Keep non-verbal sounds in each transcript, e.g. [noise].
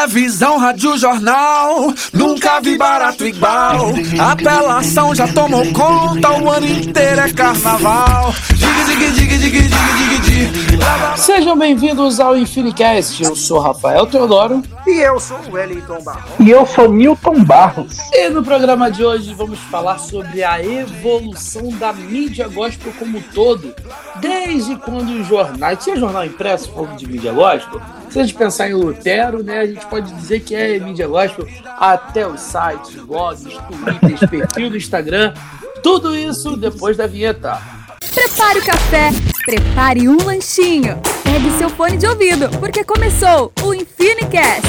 Televisão, rádio, jornal, nunca vi barato igual. Apelação já tomou conta, o ano inteiro é carnaval. Dig, dig, dig, dig, dig, dig, dig. Sejam bem-vindos ao Infinicast. Eu sou Rafael Teodoro. E eu sou o Wellington Barros. E eu sou Newton Barros. E no programa de hoje vamos falar sobre a evolução da mídia gospel como um todo. Desde quando os jornais. Tinha jornal impresso falando de mídia gospel? Se a gente pensar em Lutero, né, a gente pode dizer que é mídia gospel até os sites, blogs, twitters, perfil do Instagram. Tudo isso depois da vinheta. Prepare o café, prepare um lanchinho. Pegue seu fone de ouvido, porque começou o Infinicast.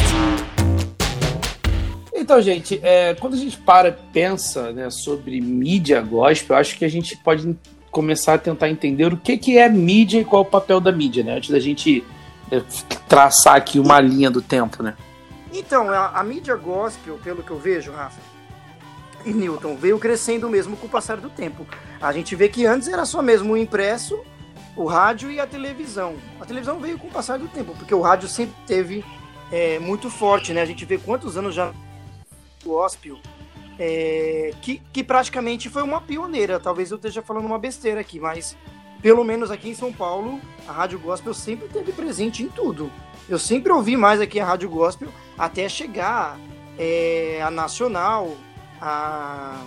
Então, gente, é, quando a gente para e pensa né, sobre mídia gospel, eu acho que a gente pode começar a tentar entender o que, que é mídia e qual é o papel da mídia, né? Antes da gente traçar aqui uma linha do tempo, né? Então, a, a mídia gospel, pelo que eu vejo, Rafa e Newton, veio crescendo mesmo com o passar do tempo. A gente vê que antes era só mesmo o impresso, o rádio e a televisão. A televisão veio com o passar do tempo, porque o rádio sempre teve é, muito forte, né? A gente vê quantos anos já gospel, é, que, que praticamente foi uma pioneira. Talvez eu esteja falando uma besteira aqui, mas pelo menos aqui em São Paulo, a Rádio Gospel sempre teve presente em tudo. Eu sempre ouvi mais aqui a Rádio Gospel até chegar é, a Nacional, a,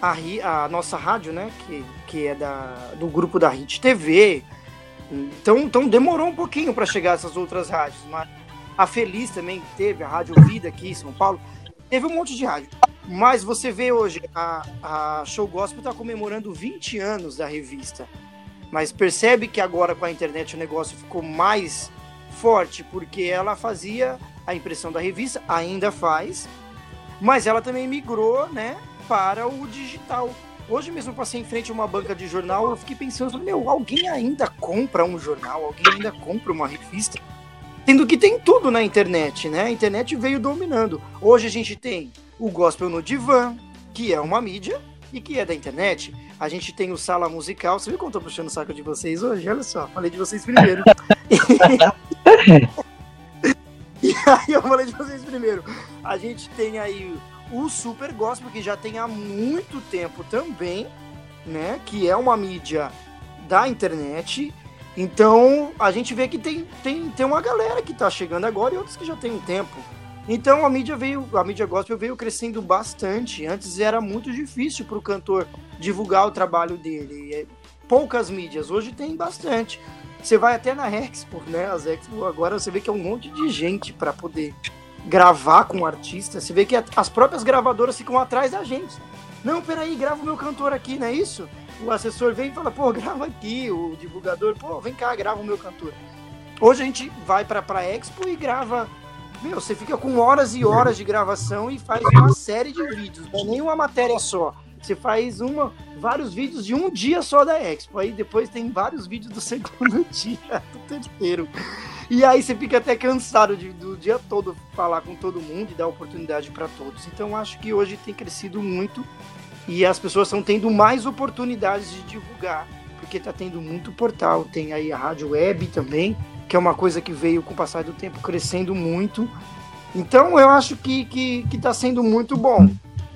a, a, nossa rádio, né? Que, que é da, do grupo da Hit TV. Então, então demorou um pouquinho para chegar essas outras rádios. Mas a Feliz também teve, a Rádio Vida aqui em São Paulo. Teve um monte de rádio. Mas você vê hoje, a, a Show Gospel está comemorando 20 anos da revista. Mas percebe que agora com a internet o negócio ficou mais forte, porque ela fazia a impressão da revista, ainda faz, mas ela também migrou, né, para o digital. Hoje mesmo passei em frente a uma banca de jornal, eu fiquei pensando, meu, alguém ainda compra um jornal, alguém ainda compra uma revista? Sendo que tem tudo na internet, né? A internet veio dominando. Hoje a gente tem o Gospel no Divã, que é uma mídia, e que é da internet. A gente tem o Sala Musical. Você viu como eu tô puxando o saco de vocês hoje? Olha só, falei de vocês primeiro. [laughs] e aí eu falei de vocês primeiro. A gente tem aí o Super Gospel, que já tem há muito tempo também, né? Que é uma mídia da internet. Então a gente vê que tem, tem, tem uma galera que tá chegando agora e outros que já tem um tempo. Então a mídia veio, a mídia gospel veio crescendo bastante. Antes era muito difícil para o cantor divulgar o trabalho dele. É, poucas mídias, hoje tem bastante. Você vai até na Expo, né? As Expo agora você vê que é um monte de gente para poder gravar com o artista. Você vê que as próprias gravadoras ficam atrás da gente. Não, peraí, grava o meu cantor aqui, não é isso? O assessor vem e fala, pô, [laughs] grava aqui. O divulgador, pô, vem cá, grava o meu cantor. Hoje a gente vai para a Expo e grava meu, você fica com horas e horas de gravação e faz uma série de vídeos, não é nem uma matéria só. Você faz uma, vários vídeos de um dia só da Expo. Aí depois tem vários vídeos do segundo [laughs] dia, do terceiro. E aí você fica até cansado de, do dia todo falar com todo mundo e dar oportunidade para todos. Então acho que hoje tem crescido muito e as pessoas estão tendo mais oportunidades de divulgar, porque está tendo muito portal. Tem aí a rádio web também, que é uma coisa que veio com o passar do tempo crescendo muito. Então eu acho que que está sendo muito bom,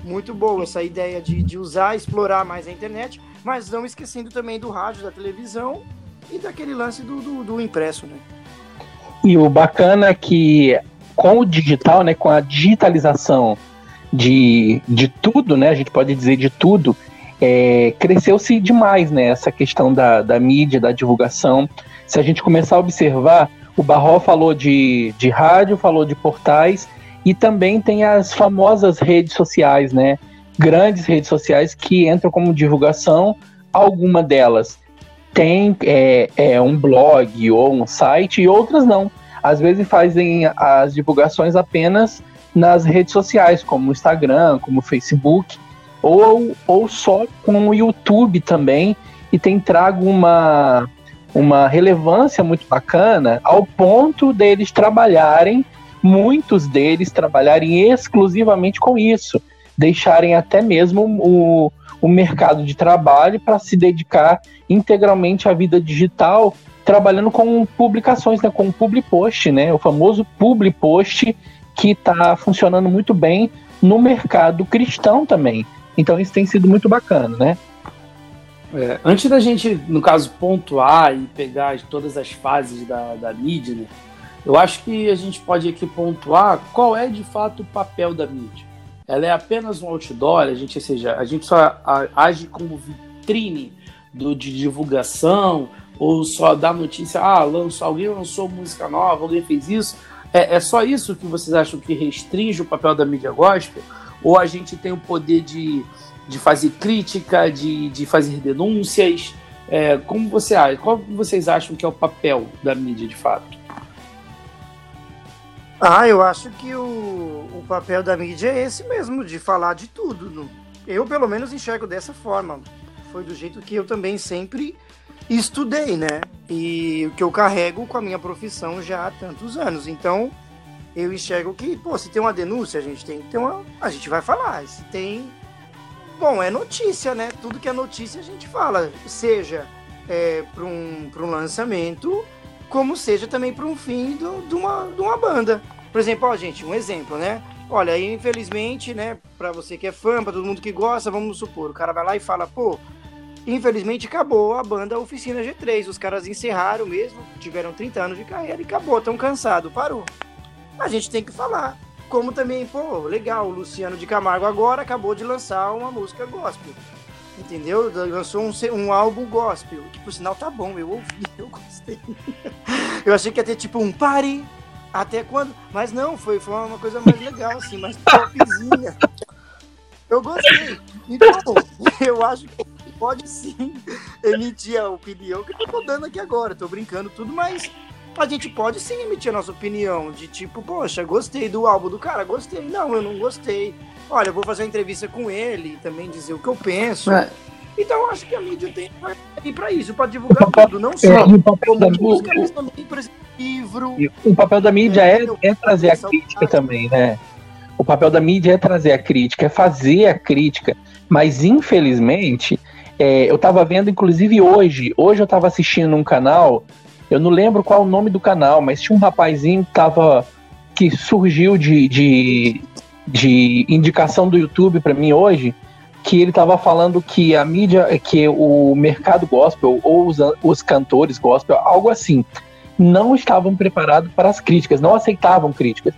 muito boa essa ideia de, de usar, explorar mais a internet, mas não esquecendo também do rádio, da televisão e daquele lance do, do, do impresso, né? E o bacana é que com o digital, né, com a digitalização de, de tudo, né, a gente pode dizer de tudo, é, cresceu-se demais, né, essa questão da, da mídia, da divulgação se a gente começar a observar, o Barró falou de, de rádio, falou de portais e também tem as famosas redes sociais, né? Grandes redes sociais que entram como divulgação, alguma delas tem é, é um blog ou um site e outras não. Às vezes fazem as divulgações apenas nas redes sociais, como o Instagram, como o Facebook, ou, ou só com o YouTube também, e tem trago uma, uma relevância muito bacana ao ponto deles trabalharem, muitos deles trabalharem exclusivamente com isso, deixarem até mesmo o, o mercado de trabalho para se dedicar integralmente à vida digital, trabalhando com publicações, né, com public post, né, o famoso public post que está funcionando muito bem no mercado cristão também. Então isso tem sido muito bacana, né? É, antes da gente, no caso, pontuar e pegar todas as fases da, da mídia, né, eu acho que a gente pode aqui pontuar qual é de fato o papel da mídia. Ela é apenas um outdoor, a gente, ou seja, a gente só age como vitrine do, de divulgação, ou só dá notícia, ah, lançou, alguém lançou música nova, alguém fez isso. É, é só isso que vocês acham que restringe o papel da mídia gospel? Ou a gente tem o poder de, de fazer crítica, de, de fazer denúncias? É, como você acha? Qual vocês acham que é o papel da mídia de fato? Ah, eu acho que o, o papel da mídia é esse mesmo, de falar de tudo. Eu, pelo menos, enxergo dessa forma. Foi do jeito que eu também sempre estudei, né? E o que eu carrego com a minha profissão já há tantos anos. Então, eu enxergo que, pô, se tem uma denúncia, a gente tem que ter uma. A gente vai falar. Se tem. Bom, é notícia, né? Tudo que é notícia a gente fala. Seja é, para um, um lançamento como seja também para um fim do, de, uma, de uma banda. Por exemplo, ó, gente, um exemplo, né? Olha, infelizmente, né, para você que é fã, para todo mundo que gosta, vamos supor, o cara vai lá e fala, pô, infelizmente acabou a banda Oficina G3, os caras encerraram mesmo, tiveram 30 anos de carreira e acabou, tão cansado, parou. A gente tem que falar. Como também, pô, legal, o Luciano de Camargo agora acabou de lançar uma música gospel. Entendeu? Lançou um, um álbum gospel, que por sinal tá bom, eu ouvi, [laughs] eu gostei. eu achei que ia ter tipo um pare, até quando? Mas não, foi, foi uma coisa mais legal, assim, mais popzinha. Eu gostei. Então, [laughs] eu acho que pode sim emitir a opinião que eu tô dando aqui agora. Tô brincando tudo, mas a gente pode sim emitir a nossa opinião. De tipo, poxa, gostei do álbum do cara, gostei. Não, eu não gostei olha, eu vou fazer uma entrevista com ele e também dizer o que eu penso. É. Então eu acho que a mídia tem ir para isso, para divulgar tudo, não só é, o papel da música, mas também, por exemplo, livro. O papel da mídia é, é, é trazer a crítica também, né? O papel da mídia é trazer a crítica, é fazer a crítica. Mas infelizmente, é, eu estava vendo, inclusive hoje, hoje eu estava assistindo um canal, eu não lembro qual o nome do canal, mas tinha um rapazinho que tava que surgiu de, de, de indicação do YouTube para mim hoje, que ele estava falando que a mídia, que o mercado gospel ou os, os cantores gospel, algo assim, não estavam preparados para as críticas, não aceitavam críticas.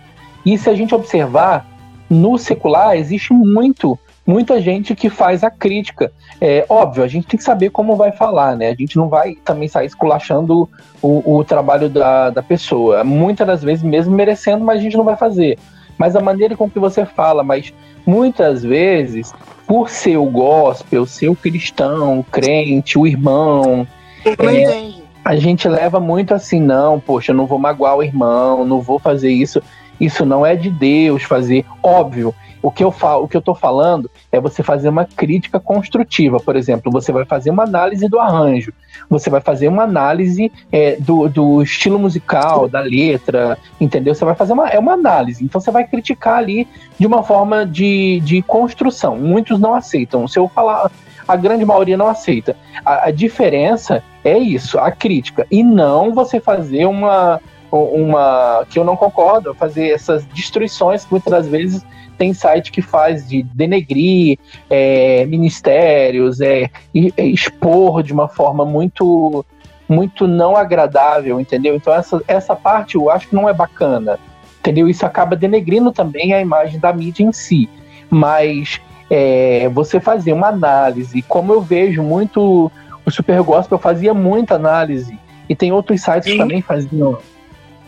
E se a gente observar, no secular existe muito, muita gente que faz a crítica. É óbvio, a gente tem que saber como vai falar, né? A gente não vai também sair esculachando o, o trabalho da, da pessoa. Muitas das vezes, mesmo merecendo, mas a gente não vai fazer mas a maneira com que você fala, mas muitas vezes, por ser o gospel, ser o cristão, o crente, o irmão, é, a gente leva muito assim, não, poxa, eu não vou magoar o irmão, não vou fazer isso. Isso não é de Deus fazer. Óbvio, o que eu falo, o que eu tô falando é você fazer uma crítica construtiva. Por exemplo, você vai fazer uma análise do arranjo, você vai fazer uma análise é, do, do estilo musical, da letra, entendeu? Você vai fazer uma, é uma análise. Então você vai criticar ali de uma forma de, de construção. Muitos não aceitam. Se eu falar, a grande maioria não aceita. A, a diferença é isso, a crítica. E não você fazer uma uma que eu não concordo, fazer essas destruições que muitas das vezes tem site que faz de denegrir é, ministérios, é, é, expor de uma forma muito muito não agradável, entendeu? Então essa, essa parte eu acho que não é bacana, entendeu? Isso acaba denegrindo também a imagem da mídia em si. Mas é, você fazer uma análise, como eu vejo muito o Super Gospel fazia muita análise, e tem outros sites Sim. que também faziam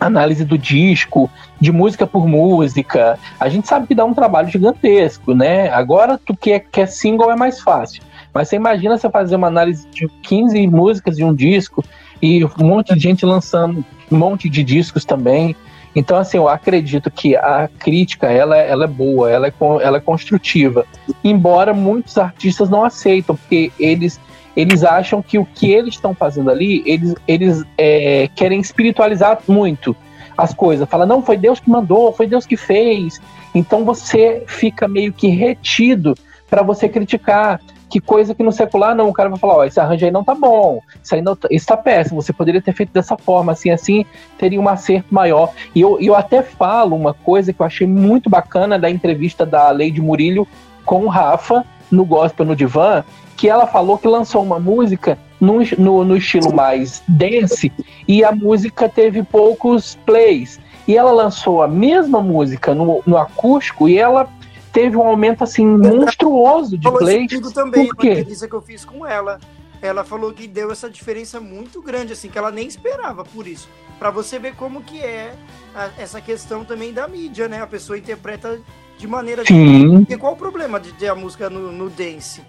análise do disco, de música por música. A gente sabe que dá um trabalho gigantesco, né? Agora, tu que é, que é single é mais fácil. Mas você imagina você fazer uma análise de 15 músicas de um disco e um monte de gente lançando um monte de discos também. Então, assim, eu acredito que a crítica, ela, ela é boa, ela é, ela é construtiva. Embora muitos artistas não aceitam, porque eles eles acham que o que eles estão fazendo ali, eles, eles é, querem espiritualizar muito as coisas. Fala, não, foi Deus que mandou, foi Deus que fez. Então você fica meio que retido para você criticar. Que coisa que no secular não, o cara vai falar, ó, esse arranjo aí não tá bom, isso aí não, tá, isso tá péssimo, você poderia ter feito dessa forma, assim, assim, teria um acerto maior. E eu, eu até falo uma coisa que eu achei muito bacana da entrevista da Lady Murilho com o Rafa, no Gospel no Divã, que ela falou que lançou uma música no, no, no, estilo mais dance e a música teve poucos plays. E ela lançou a mesma música no, no acústico e ela teve um aumento assim monstruoso de plays. também, Por quê? uma entrevista que eu fiz com ela. Ela falou que deu essa diferença muito grande, assim, que ela nem esperava por isso. Para você ver como que é a, essa questão também da mídia, né? A pessoa interpreta de maneira. Sim. Porque qual o problema de ter a música no, no dance?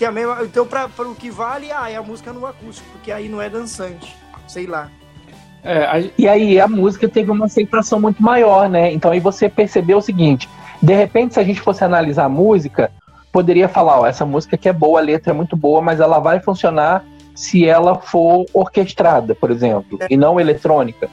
Tem a mesma, então, para o que vale, ah, é a música no acústico, porque aí não é dançante. Sei lá. É, a... E aí a música teve uma aceitação muito maior, né? Então aí você percebeu o seguinte: de repente, se a gente fosse analisar a música, poderia falar, ó, essa música que é boa, a letra é muito boa, mas ela vai funcionar se ela for orquestrada, por exemplo, e não eletrônica.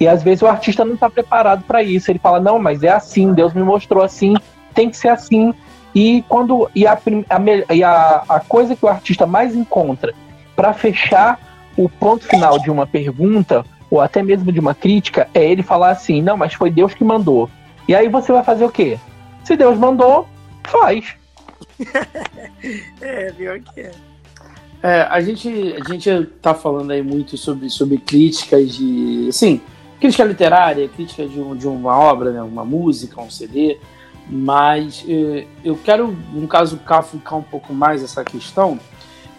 E às vezes o artista não está preparado para isso. Ele fala, não, mas é assim, Deus me mostrou assim, tem que ser assim. E quando e a, a, e a, a coisa que o artista mais encontra para fechar o ponto final de uma pergunta ou até mesmo de uma crítica é ele falar assim, não, mas foi Deus que mandou. E aí você vai fazer o quê? Se Deus mandou, faz. [laughs] é, pior que é. É, a gente, a gente tá falando aí muito sobre, sobre críticas de. Assim, crítica literária, crítica de, um, de uma obra, né, uma música, um CD. Mas eh, eu quero, no caso, ficar um pouco mais essa questão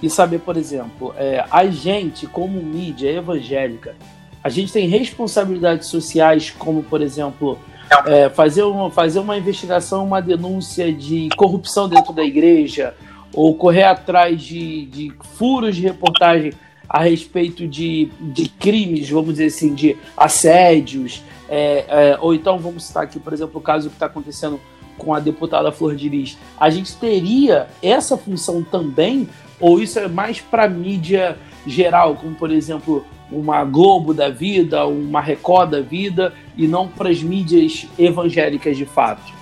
e saber, por exemplo, é, a gente, como mídia evangélica, a gente tem responsabilidades sociais, como, por exemplo, é, fazer, uma, fazer uma investigação, uma denúncia de corrupção dentro da igreja, ou correr atrás de, de furos de reportagem a respeito de, de crimes, vamos dizer assim, de assédios, é, é, ou então vamos citar aqui, por exemplo, o caso que está acontecendo com a deputada Flor de Lis. A gente teria essa função também, ou isso é mais para mídia geral, como por exemplo uma Globo da vida, uma Record da vida, e não para as mídias evangélicas de fato?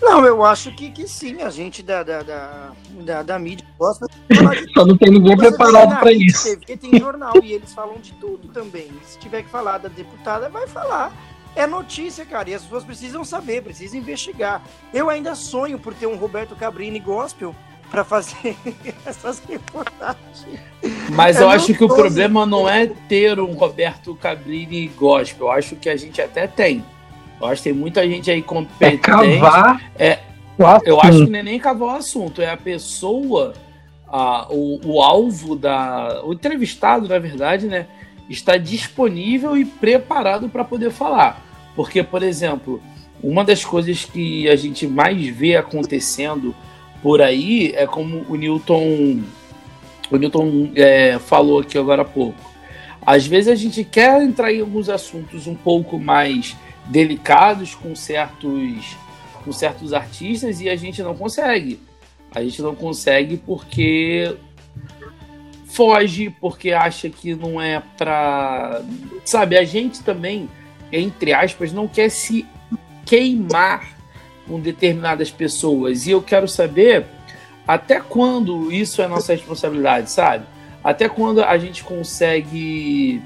Não, eu acho que, que sim, a gente da, da, da, da, da mídia gosta de [laughs] Só não tem ninguém preparado para isso. Porque tem jornal e eles falam de tudo também. Se tiver que falar da deputada, vai falar. É notícia, cara, e as pessoas precisam saber, precisam investigar. Eu ainda sonho por ter um Roberto Cabrini gospel para fazer [laughs] essas reportagens. Mas eu, eu acho que o problema não é ter um Roberto Cabrini gospel. Eu acho que a gente até tem. Eu acho que tem muita gente aí competente. É cavar é, eu acho que não é nem cavar o assunto, é a pessoa, a, o, o alvo da. O entrevistado, na verdade, né? Está disponível e preparado para poder falar. Porque, por exemplo, uma das coisas que a gente mais vê acontecendo por aí é como o Newton, o Newton é, falou aqui agora há pouco. Às vezes a gente quer entrar em alguns assuntos um pouco mais delicados com certos, com certos artistas e a gente não consegue. A gente não consegue porque foge, porque acha que não é pra. Sabe, a gente também, entre aspas, não quer se queimar com determinadas pessoas. E eu quero saber até quando isso é nossa responsabilidade, sabe? Até quando a gente consegue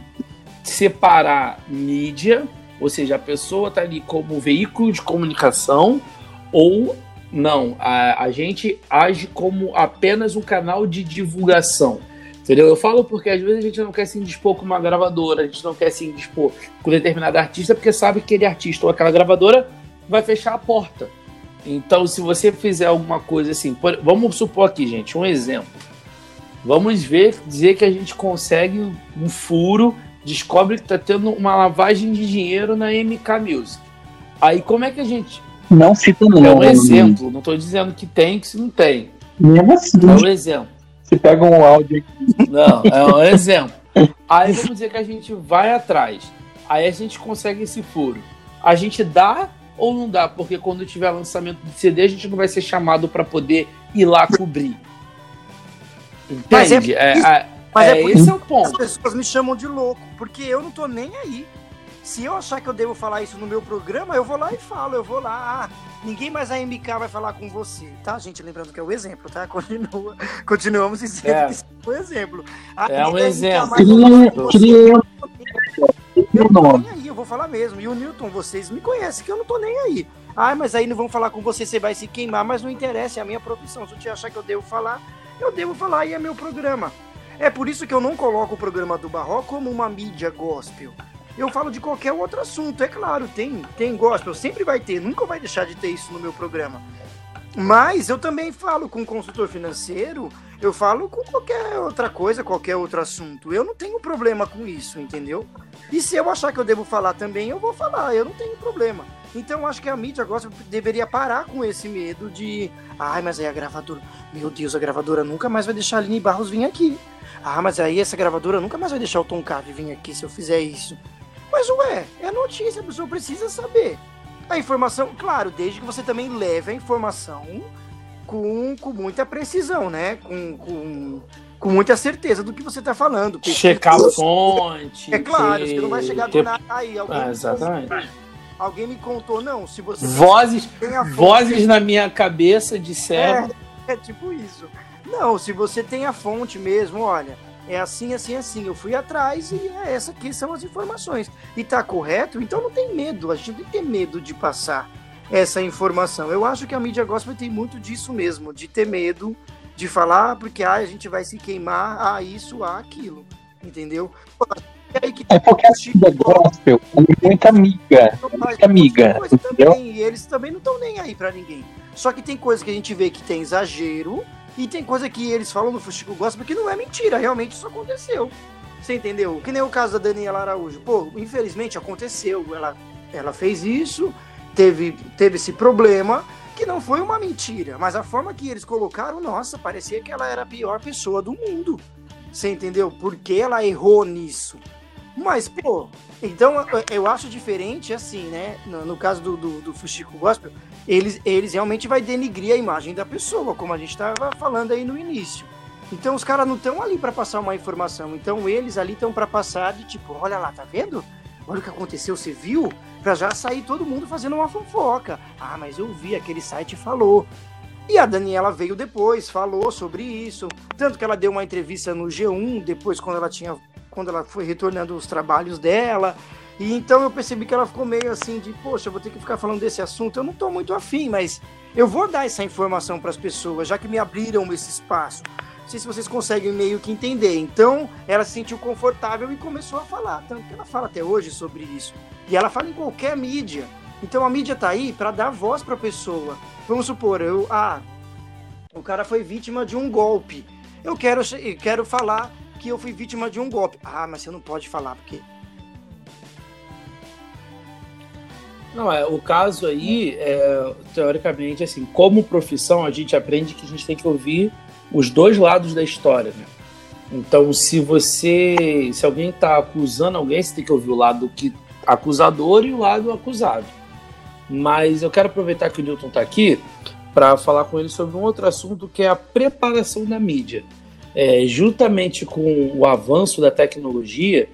separar mídia, ou seja, a pessoa está ali como veículo de comunicação, ou não, a, a gente age como apenas um canal de divulgação. Entendeu? Eu falo porque às vezes a gente não quer se indispor com uma gravadora, a gente não quer se indispor com determinado artista, porque sabe que aquele artista ou aquela gravadora vai fechar a porta. Então, se você fizer alguma coisa assim, por, vamos supor aqui, gente, um exemplo. Vamos ver, dizer que a gente consegue um furo, descobre que está tendo uma lavagem de dinheiro na MK Music. Aí, como é que a gente. Não cita não. É um exemplo, não estou dizendo que tem, que se não tem. Mesmo assim. É um exemplo. Você pega um áudio aqui. Não, é um exemplo. Aí vamos dizer que a gente vai atrás. Aí a gente consegue esse furo. A gente dá ou não dá? Porque quando tiver lançamento de CD, a gente não vai ser chamado para poder ir lá cobrir. Entende? Mas é, é, é, mas é, é esse é o ponto. As pessoas me chamam de louco, porque eu não tô nem aí. Se eu achar que eu devo falar isso no meu programa, eu vou lá e falo, eu vou lá, ah, Ninguém mais a MK vai falar com você, tá, gente? Lembrando que é o exemplo, tá? [laughs] Continua, continuamos dizendo É. que isso é um exemplo. A É um exemplo. Queria, Eu não tô nem aí, eu vou falar mesmo. E o Newton, vocês me conhecem que eu não tô nem aí. Ah, mas aí não vão falar com você, você vai se queimar, mas não interessa, é a minha profissão. Se você achar que eu devo falar, eu devo falar e é meu programa. É por isso que eu não coloco o programa do Barró como uma mídia gospel. Eu falo de qualquer outro assunto, é claro, tem, tem gospel, sempre vai ter, nunca vai deixar de ter isso no meu programa. Mas eu também falo com consultor financeiro, eu falo com qualquer outra coisa, qualquer outro assunto. Eu não tenho problema com isso, entendeu? E se eu achar que eu devo falar também, eu vou falar, eu não tenho problema. Então eu acho que a mídia gospel deveria parar com esse medo de. Ai, mas aí a gravadora. Meu Deus, a gravadora nunca mais vai deixar a Aline Barros vir aqui. Ah, mas aí essa gravadora nunca mais vai deixar o Tom Cave vir aqui se eu fizer isso. Mas ué, é notícia, a pessoa precisa saber. A informação, claro, desde que você também leve a informação com, com muita precisão, né? Com, com, com muita certeza do que você está falando. Checar a fonte. É claro, ter- você não vai chegar do nada aí. Alguém, Ah, me exatamente. contou, alguém me contou, não. Se você Vozes, tem a fonte, vozes na minha cabeça disseram. É, é tipo isso. Não, se você tem a fonte mesmo, olha, é assim, assim, assim. Eu fui atrás e é essa aqui são as informações. E tá correto, então não tem medo. A gente não tem que ter medo de passar essa informação. Eu acho que a mídia gospel tem muito disso mesmo, de ter medo de falar, porque ah, a gente vai se queimar, ah, isso, ah, aquilo. Entendeu? É aí que É porque a vida gospel é muito amiga. Muita amiga, entendeu? Também, e eles também não estão nem aí pra ninguém. Só que tem coisa que a gente vê que tem exagero e tem coisa que eles falam no Fuxico Gospel que não é mentira, realmente isso aconteceu. Você entendeu? Que nem o caso da Daniela Araújo. Pô, infelizmente aconteceu. Ela, ela fez isso, teve, teve esse problema, que não foi uma mentira. Mas a forma que eles colocaram, nossa, parecia que ela era a pior pessoa do mundo. Você entendeu? Porque ela errou nisso. Mas, pô, então eu- acho diferente assim, né? No, no caso do, do, do Fuxico Gospel, eles, eles realmente vai denigrir a imagem da pessoa, como a gente estava falando aí no início. Então os caras não estão ali para passar uma informação, então eles ali estão para passar de tipo, olha lá, tá vendo? Olha o que aconteceu, você viu? Pra já sair todo mundo fazendo uma fofoca. Ah, mas eu vi, aquele site falou. E a Daniela veio depois, falou sobre isso. Tanto que ela deu uma entrevista no G1, depois quando ela tinha. Quando ela foi retornando os trabalhos dela. E então eu percebi que ela ficou meio assim de, poxa, eu vou ter que ficar falando desse assunto. Eu não tô muito afim, mas eu vou dar essa informação para as pessoas, já que me abriram esse espaço. Não sei se vocês conseguem meio que entender. Então, ela se sentiu confortável e começou a falar. Tanto que ela fala até hoje sobre isso. E ela fala em qualquer mídia. Então a mídia tá aí para dar voz para a pessoa. Vamos supor, eu, ah, o cara foi vítima de um golpe. Eu quero, eu quero falar que eu fui vítima de um golpe. Ah, mas você não pode falar porque Não, é, o caso aí, é, teoricamente, assim, como profissão, a gente aprende que a gente tem que ouvir os dois lados da história, né? Então, se você, se alguém está acusando alguém, você tem que ouvir o lado que acusador e o lado acusado. Mas eu quero aproveitar que o Newton está aqui para falar com ele sobre um outro assunto que é a preparação da mídia. É, juntamente com o avanço da tecnologia,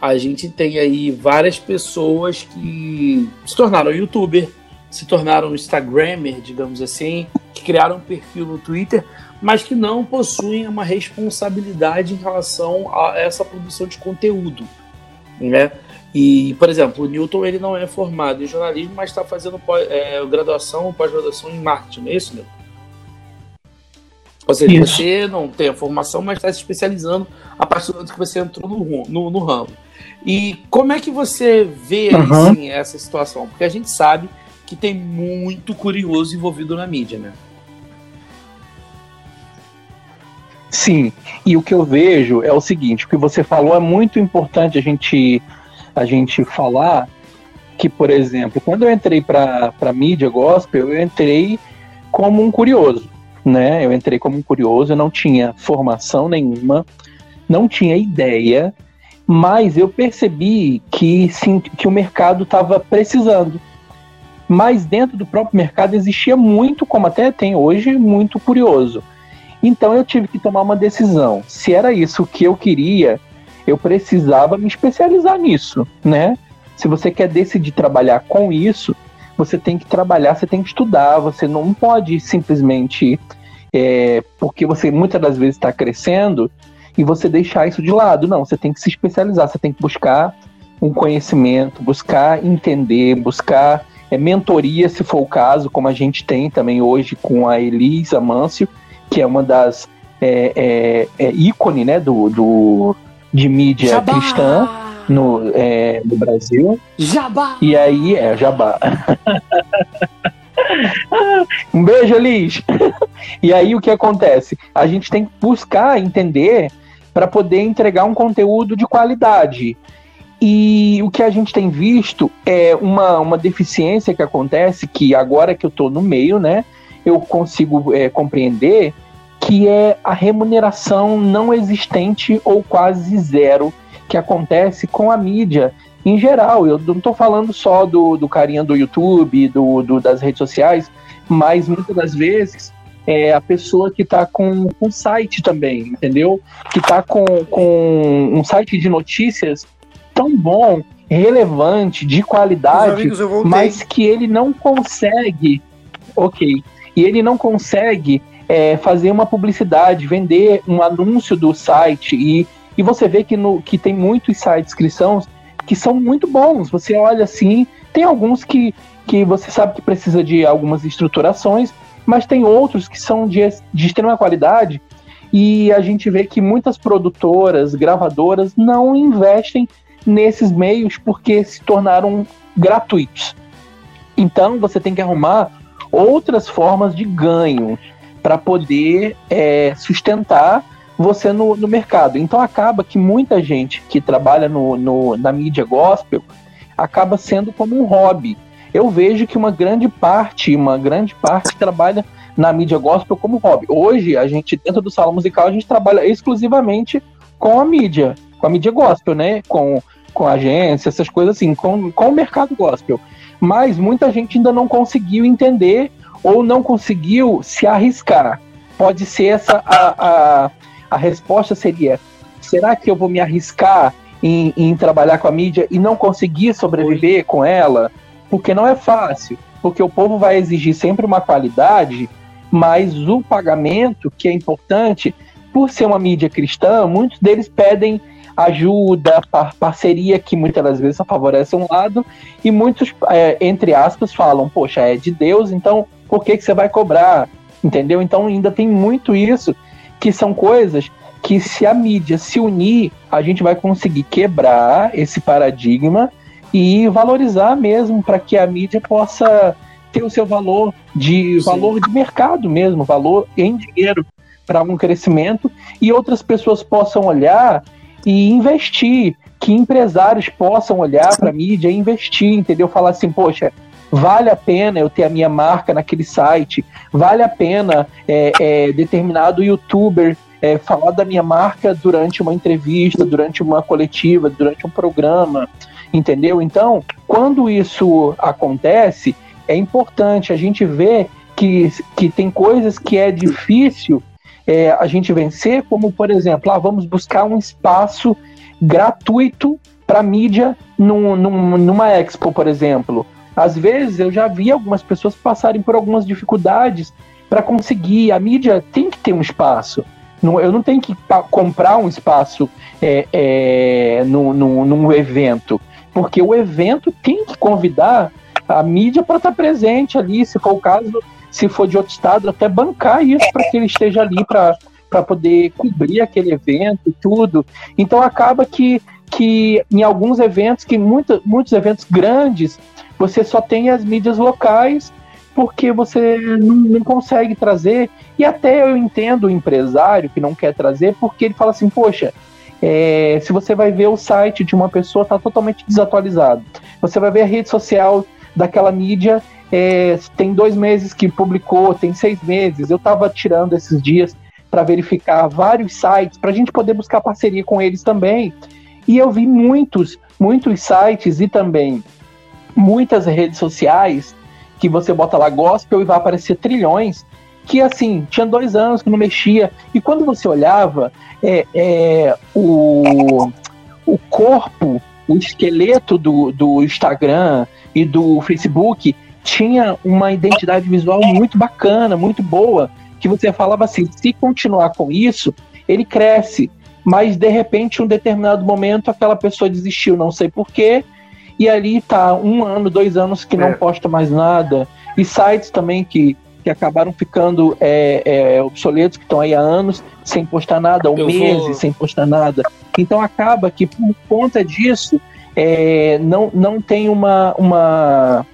a gente tem aí várias pessoas que se tornaram youtuber, se tornaram instagrammer, digamos assim, que criaram um perfil no Twitter, mas que não possuem uma responsabilidade em relação a essa produção de conteúdo, né? E, por exemplo, o Newton ele não é formado em jornalismo, mas está fazendo pós, é, graduação, pós-graduação em marketing, não é isso, Newton? Ou seja, Isso. você não tem a formação, mas está se especializando a partir do momento que você entrou no, no, no ramo. E como é que você vê Uhum. assim, essa situação? Porque a gente sabe que tem muito curioso envolvido na mídia, né? Sim, e o que eu vejo é o seguinte, o que você falou é muito importante a gente, a gente falar que, por exemplo, quando eu entrei para a mídia gospel, eu entrei como um curioso, né? Eu entrei como um curioso, eu não tinha formação nenhuma, não tinha ideia, mas eu percebi que, sim, que o mercado estava precisando. Mas dentro do próprio mercado existia muito, como até tem hoje, muito curioso. Então eu tive que tomar uma decisão. Se era isso que eu queria, eu precisava me especializar nisso, né? Se você quer decidir trabalhar com isso, você tem que trabalhar, você tem que estudar, você não pode simplesmente, é, porque você muitas das vezes está crescendo, e você deixar isso de lado. Não, você tem que se especializar, você tem que buscar um conhecimento, buscar entender, buscar é, mentoria, se for o caso, como a gente tem também hoje com a Elisa Mâncio, que é uma das é, é, é ícone né, do, do, de mídia Jabá. cristã no, é, no Brasil. Jabá! E aí, é, Jabá. [laughs] um beijo, Elis! e aí o que acontece? A gente tem que buscar entender para poder entregar um conteúdo de qualidade. E o que a gente tem visto é uma, uma deficiência que acontece, que agora que eu estou no meio, né, eu consigo é, compreender, que é a remuneração não existente ou quase zero que acontece com a mídia em geral. Eu não estou falando só do, do carinha do YouTube, do, do, das redes sociais, mas muitas das vezes é a pessoa que está com um site também, entendeu? Que está com, com um site de notícias tão bom, relevante, de qualidade, amigos, mas que ele não consegue. Ok. E ele não consegue é, fazer uma publicidade, vender um anúncio do site. E, e você vê que, no, que tem muitos sites cristãos que são muito bons. Você olha assim, tem alguns que, que você sabe que precisa de algumas estruturações, mas tem outros que são de, de extrema qualidade e a gente vê que muitas produtoras, gravadoras não investem nesses meios porque se tornaram gratuitos. Então você tem que arrumar outras formas de ganho para poder é, sustentar você no, no, mercado. Então acaba que muita gente que trabalha no, no, na mídia gospel acaba sendo como um hobby eu vejo que uma grande parte, uma grande parte trabalha na mídia gospel como hobby. Hoje, a gente, dentro do salão musical, a gente trabalha exclusivamente com a mídia, com a mídia gospel, né? Com, com agência, essas coisas assim, com, com o mercado gospel. Mas muita gente ainda não conseguiu entender ou não conseguiu se arriscar. Pode ser essa a, a, a resposta seria: será que eu vou me arriscar em, em trabalhar com a mídia e não conseguir sobreviver com ela? porque não é fácil, porque o povo vai exigir sempre uma qualidade, mas o pagamento, que é importante, por ser uma mídia cristã, muitos deles pedem ajuda, par parceria, que muitas das vezes só favorece um lado, e muitos, é, entre aspas, falam, poxa, é de Deus, então por que, que você vai cobrar? Entendeu? Então ainda tem muito isso, que são coisas que se a mídia se unir, a gente vai conseguir quebrar esse paradigma e valorizar mesmo para que a mídia possa ter o seu valor de Sim. valor de mercado mesmo, valor em dinheiro para um crescimento e outras pessoas possam olhar e investir, que empresários possam olhar para a mídia e investir, entendeu? Falar assim, poxa, vale a pena eu ter a minha marca naquele site, vale a pena é, é, determinado youtuber é, falar da minha marca durante uma entrevista, durante uma coletiva, durante um programa entendeu? Então, quando isso acontece, é importante a gente ver que, que tem coisas que é difícil é, a gente vencer, como por exemplo, ah, vamos buscar um espaço gratuito para mídia num, num, numa expo, por exemplo. Às vezes eu já vi algumas pessoas passarem por algumas dificuldades para conseguir. A mídia tem que ter um espaço. eu não tenho que comprar um espaço é, é, num, num, num evento porque o evento tem que convidar a mídia para estar tá presente ali, se for o caso, se for de outro estado, até bancar isso para que ele esteja ali para poder cobrir aquele evento e tudo. Então acaba que, que em alguns eventos, que muita, muitos eventos grandes, você só tem as mídias locais porque você não, não, consegue trazer. E até eu entendo o empresário que não quer trazer, porque ele fala assim, poxa, é, se você vai ver o site de uma pessoa, está totalmente desatualizado. Você vai ver a rede social daquela mídia, é, tem dois meses que publicou, tem seis meses. Eu estava tirando esses dias para verificar vários sites, para a gente poder buscar parceria com eles também. E eu vi muitos, muitos sites e também muitas redes sociais que você bota lá gospel e vai aparecer trilhões que assim, tinha dois anos que não mexia. E quando você olhava, é, é, o, o corpo, o esqueleto do, do Instagram e do Facebook tinha uma identidade visual muito bacana, muito boa, que você falava assim, se continuar com isso, ele cresce. Mas de repente, em um determinado momento, aquela pessoa desistiu, não sei porquê, e ali tá um ano, dois anos que não é. posta mais nada. E sites também que, que acabaram ficando é, é, obsoletos, que estão aí há anos sem postar nada, ou Eu meses vou... sem postar nada. Então acaba que por conta disso é, não, não tem uma, uma,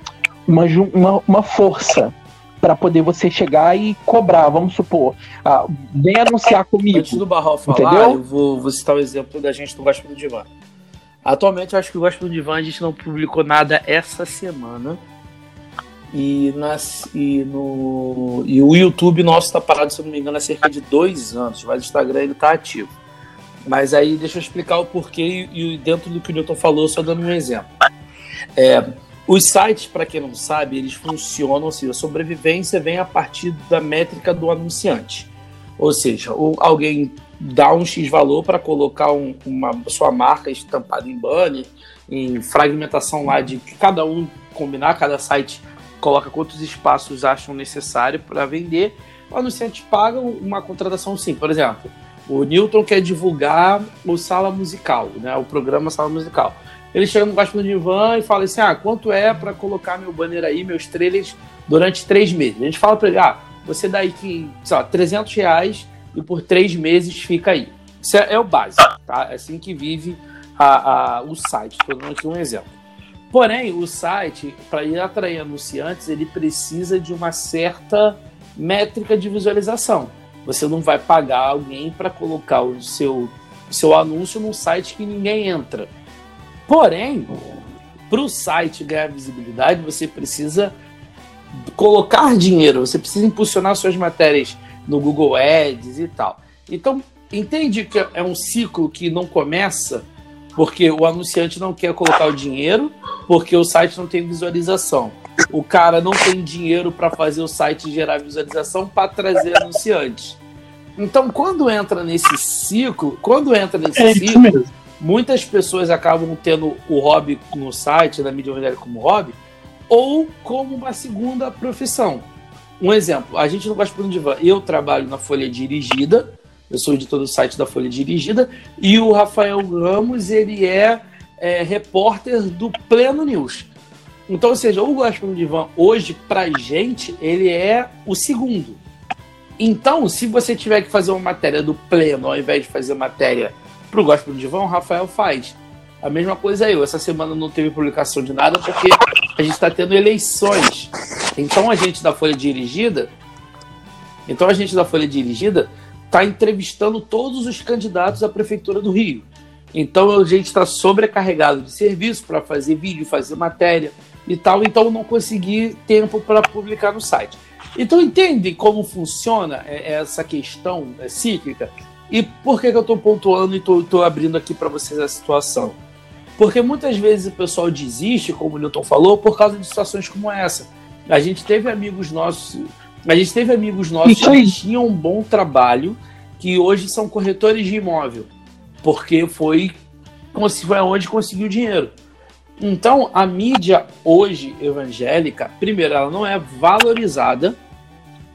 uma, uma, uma força para poder você chegar e cobrar, vamos supor, ah, vem anunciar comigo. Antes do Barral falar, entendeu? eu vou, vou citar o exemplo da gente do Gospel do Divã. Atualmente, eu acho que o Gospel do Divã a gente não publicou nada essa semana. E, nas, e, no, e o YouTube nosso está parado, se eu não me engano, há cerca de dois anos, mas o Instagram ele está ativo. Mas aí deixa eu explicar o porquê e, e dentro do que o Newton falou, só dando um exemplo. É, os sites, para quem não sabe, eles funcionam assim, a sobrevivência vem a partir da métrica do anunciante. Ou seja, alguém dá um X valor para colocar um, uma sua marca estampada em banner, em fragmentação lá de cada um combinar, cada site coloca quantos espaços acham necessário para vender. O anunciante paga uma contratação sim. Por exemplo, o Newton quer divulgar o Sala Musical, né, o programa Sala Musical. Ele chega no Gospel do Divan e fala assim: ah, quanto é para colocar meu banner aí, meus trailers, durante três meses? A gente fala para ele: ah, você dá aí que, sei lá, 300 reais e por três meses fica aí. Isso é, é o básico, tá? É assim que vive a, a, o site. Estou dando aqui um exemplo. Porém, o site, para ir atrair anunciantes, ele precisa de uma certa métrica de visualização. Você não vai pagar alguém para colocar o seu, seu anúncio num site que ninguém entra. Porém, para o site ganhar visibilidade, você precisa colocar dinheiro, você precisa impulsionar suas matérias no Google Ads e tal. Então, entende que é um ciclo que não começa porque o anunciante não quer colocar o dinheiro, porque o site não tem visualização. O cara não tem dinheiro para fazer o site gerar visualização para trazer anunciantes. Então, quando entra nesse ciclo, quando entra nesse é ciclo, muitas pessoas acabam tendo o hobby no site, na mídia evangélica como hobby, ou como uma segunda profissão. Um exemplo, a gente não gosta de divã. Eu trabalho na Folha Dirigida, eu sou editor do site da Folha Dirigida, e o Rafael Ramos, ele é, é repórter do Pleno News. Então, ou seja, o Gospel Divã hoje, pra gente, ele é o segundo. Então, se você tiver que fazer uma matéria do Pleno, ao invés de fazer matéria Pro Gospel do Divã, o Rafael faz. A mesma coisa eu. Essa semana não teve publicação de nada porque a gente está tendo eleições. Então a gente da Folha Dirigida, então a gente da Folha Dirigida está entrevistando todos os candidatos à prefeitura do Rio. Então a gente está sobrecarregado de serviço para fazer vídeo, fazer matéria e tal. Então não consegui tempo para publicar no site. Então entende como funciona é, essa questão é, cíclica? E por que, que eu estou pontuando e estou abrindo aqui para vocês a situação? Porque muitas vezes o pessoal desiste, como o Newton falou, por causa de situações como essa. A gente teve amigos nossos, a gente teve amigos nossos que tinham um bom trabalho, que hoje são corretores de imóvel, porque foi, foi onde conseguiu dinheiro. Então, a mídia hoje evangélica, primeiro, ela não é valorizada,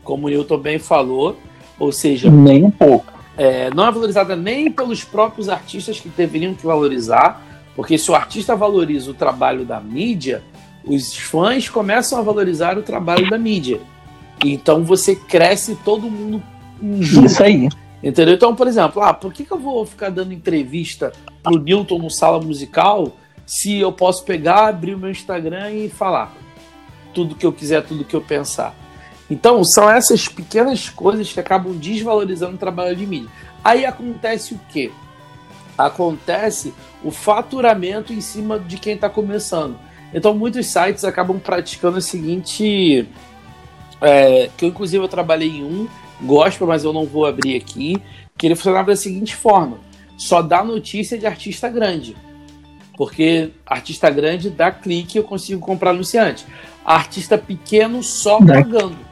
como o Newton bem falou, ou seja, nem um pouco é, não é valorizada nem pelos próprios artistas que deveriam que valorizar, porque se o artista valoriza o trabalho da mídia, os fãs começam a valorizar o trabalho da mídia. Então você cresce todo mundo junto. Isso aí. Entendeu? Então, por exemplo, ah, por que, que eu vou ficar dando entrevista pro Newton no sala musical se eu posso pegar, abrir o meu Instagram e falar tudo que eu quiser, tudo que eu pensar? Então, são essas pequenas coisas que acabam desvalorizando o trabalho de mídia. Aí acontece o quê? Acontece o faturamento em cima de quem está começando. Então, muitos sites acabam praticando o seguinte. É, que eu, inclusive, eu trabalhei em um, gosto, mas eu não vou abrir aqui. Que ele funcionava da seguinte forma: só dá notícia de artista grande. Porque artista grande dá clique eu consigo comprar anunciante. Artista pequeno só pagando.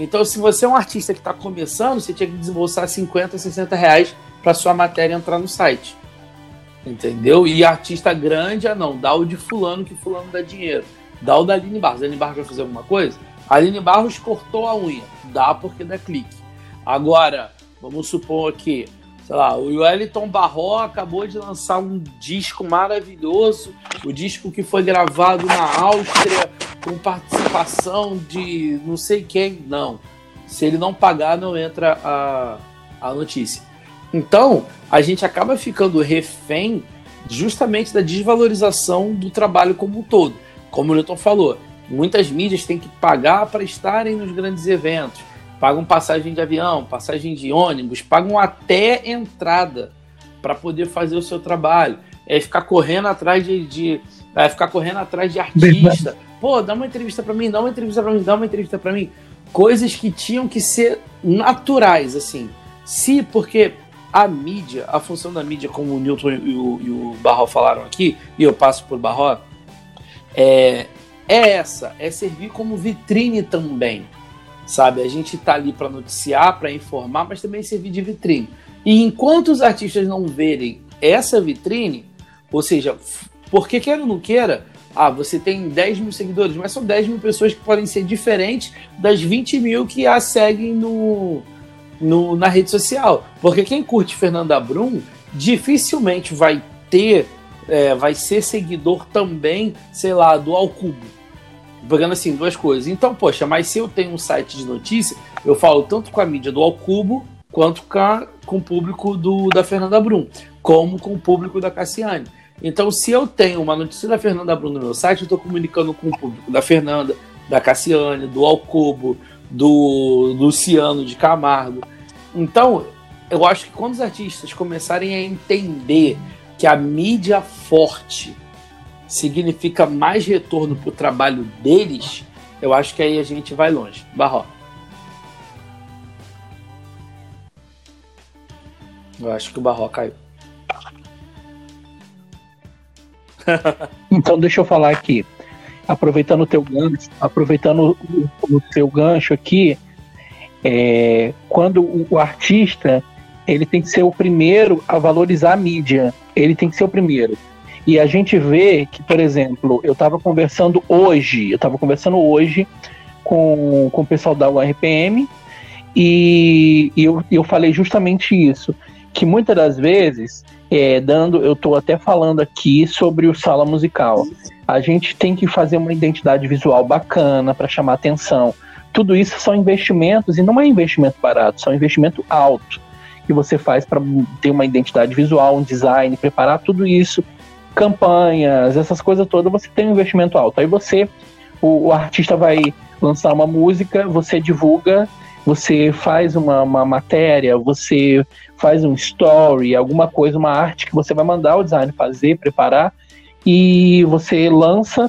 Então, se você é um artista que está começando, você tinha que desembolsar 50, 60 reais para sua matéria entrar no site. Entendeu? E artista grande, ah não, dá o de fulano que fulano dá dinheiro. Dá o da Aline Barros. A Aline Barros vai fazer alguma coisa? A Aline Barros cortou a unha. Dá porque dá clique. Agora, vamos supor que, sei lá, o Wellington Barró acabou de lançar um disco maravilhoso, o disco que foi gravado na Áustria, com participação de não sei quem. Não. Se ele não pagar, não entra a, a notícia. Então, a gente acaba ficando refém justamente da desvalorização do trabalho como um todo. Como o Newton falou, muitas mídias têm que pagar para estarem nos grandes eventos. Pagam passagem de avião, passagem de ônibus, pagam até entrada para poder fazer o seu trabalho. É ficar correndo atrás de, de é ficar correndo atrás de artista. Pô, dá uma entrevista para mim, dá uma entrevista para mim, dá uma entrevista para mim. Coisas que tinham que ser naturais, assim. Se, porque a mídia, a função da mídia, como o Newton e o, e o Barro falaram aqui, e eu passo por Barro, é, é essa, é servir como vitrine também, sabe? A gente tá ali para noticiar, para informar, mas também servir de vitrine. E enquanto os artistas não verem essa vitrine, ou seja, porque queira ou não queira, ah, você tem 10 mil seguidores, mas são 10 mil pessoas que podem ser diferentes das 20 mil que a seguem no, no, na rede social. Porque quem curte Fernanda Brum dificilmente vai ter, é, vai ser seguidor também, sei lá, do Alcubo. Pegando assim, duas coisas. Então, poxa, mas se eu tenho um site de notícia, eu falo tanto com a mídia do Alcubo quanto com, a, com o público do, da Fernanda Brum, como com o público da Cassiane. Então, se eu tenho uma notícia da Fernanda Brum no meu site, eu estou comunicando com o público da Fernanda, da Cassiane, do Alcubo, do Luciano de Camargo. Então, eu acho que quando os artistas começarem a entender que a mídia forte significa mais retorno para o trabalho deles, eu acho que aí a gente vai longe. Barro. Eu acho que o Barro caiu. [laughs] então deixa eu falar aqui aproveitando o teu gancho, aproveitando o, o teu gancho aqui, é, quando o, o, artista ele tem que ser o primeiro a valorizar a mídia, ele tem que ser o primeiro. E a gente vê que, por exemplo, eu estava conversando hoje, eu estava conversando hoje com, com o pessoal da URPM e, e eu, eu falei justamente isso, que muitas das vezes, é, dando, eu estou até falando aqui sobre o sala musical a gente tem que fazer uma identidade visual bacana para chamar atenção. Tudo isso são investimentos e não é investimento barato, são investimento alto que você faz para ter uma identidade visual, um design, preparar tudo isso, campanhas, essas coisas todas, você tem um investimento alto. Aí você, o, o artista vai lançar uma música, você divulga, você faz uma, uma matéria, você faz um story, alguma coisa, uma arte que você vai mandar o design fazer, preparar, e você lança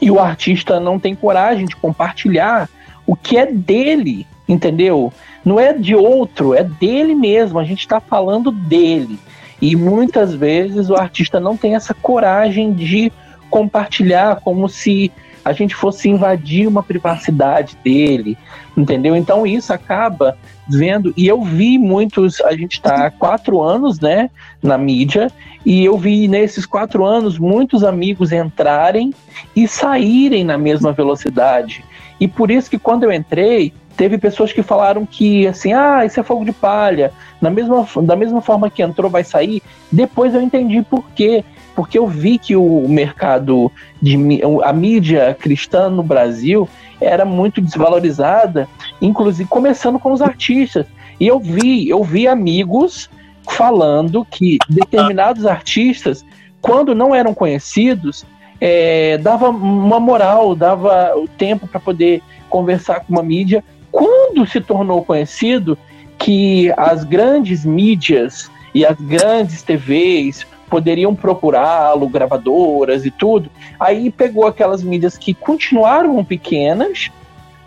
e o artista não tem coragem de compartilhar o que é dele, entendeu? Não é de outro, é dele mesmo. A gente está falando dele. E muitas vezes o artista não tem essa coragem de compartilhar como se a gente fosse invadir uma privacidade dele, entendeu? Então isso acaba vendo, e eu vi muitos, a gente está há quatro anos, né, na mídia, e eu vi nesses quatro anos muitos amigos entrarem e saírem na mesma velocidade. E por isso que quando eu entrei, teve pessoas que falaram que assim, ah, isso é fogo de palha. Na mesma, da mesma forma que entrou, vai sair. Depois eu entendi por quê. Porque eu vi que o mercado de a mídia cristã no Brasil era muito desvalorizada, inclusive começando com os artistas. E eu vi, eu vi amigos falando que determinados artistas, quando não eram conhecidos, é, dava uma moral, dava o tempo para poder conversar com uma mídia. Quando se tornou conhecido, que as grandes mídias e as grandes TVs poderiam procurá-lo, gravadoras e tudo, aí pegou aquelas mídias que continuaram pequenas,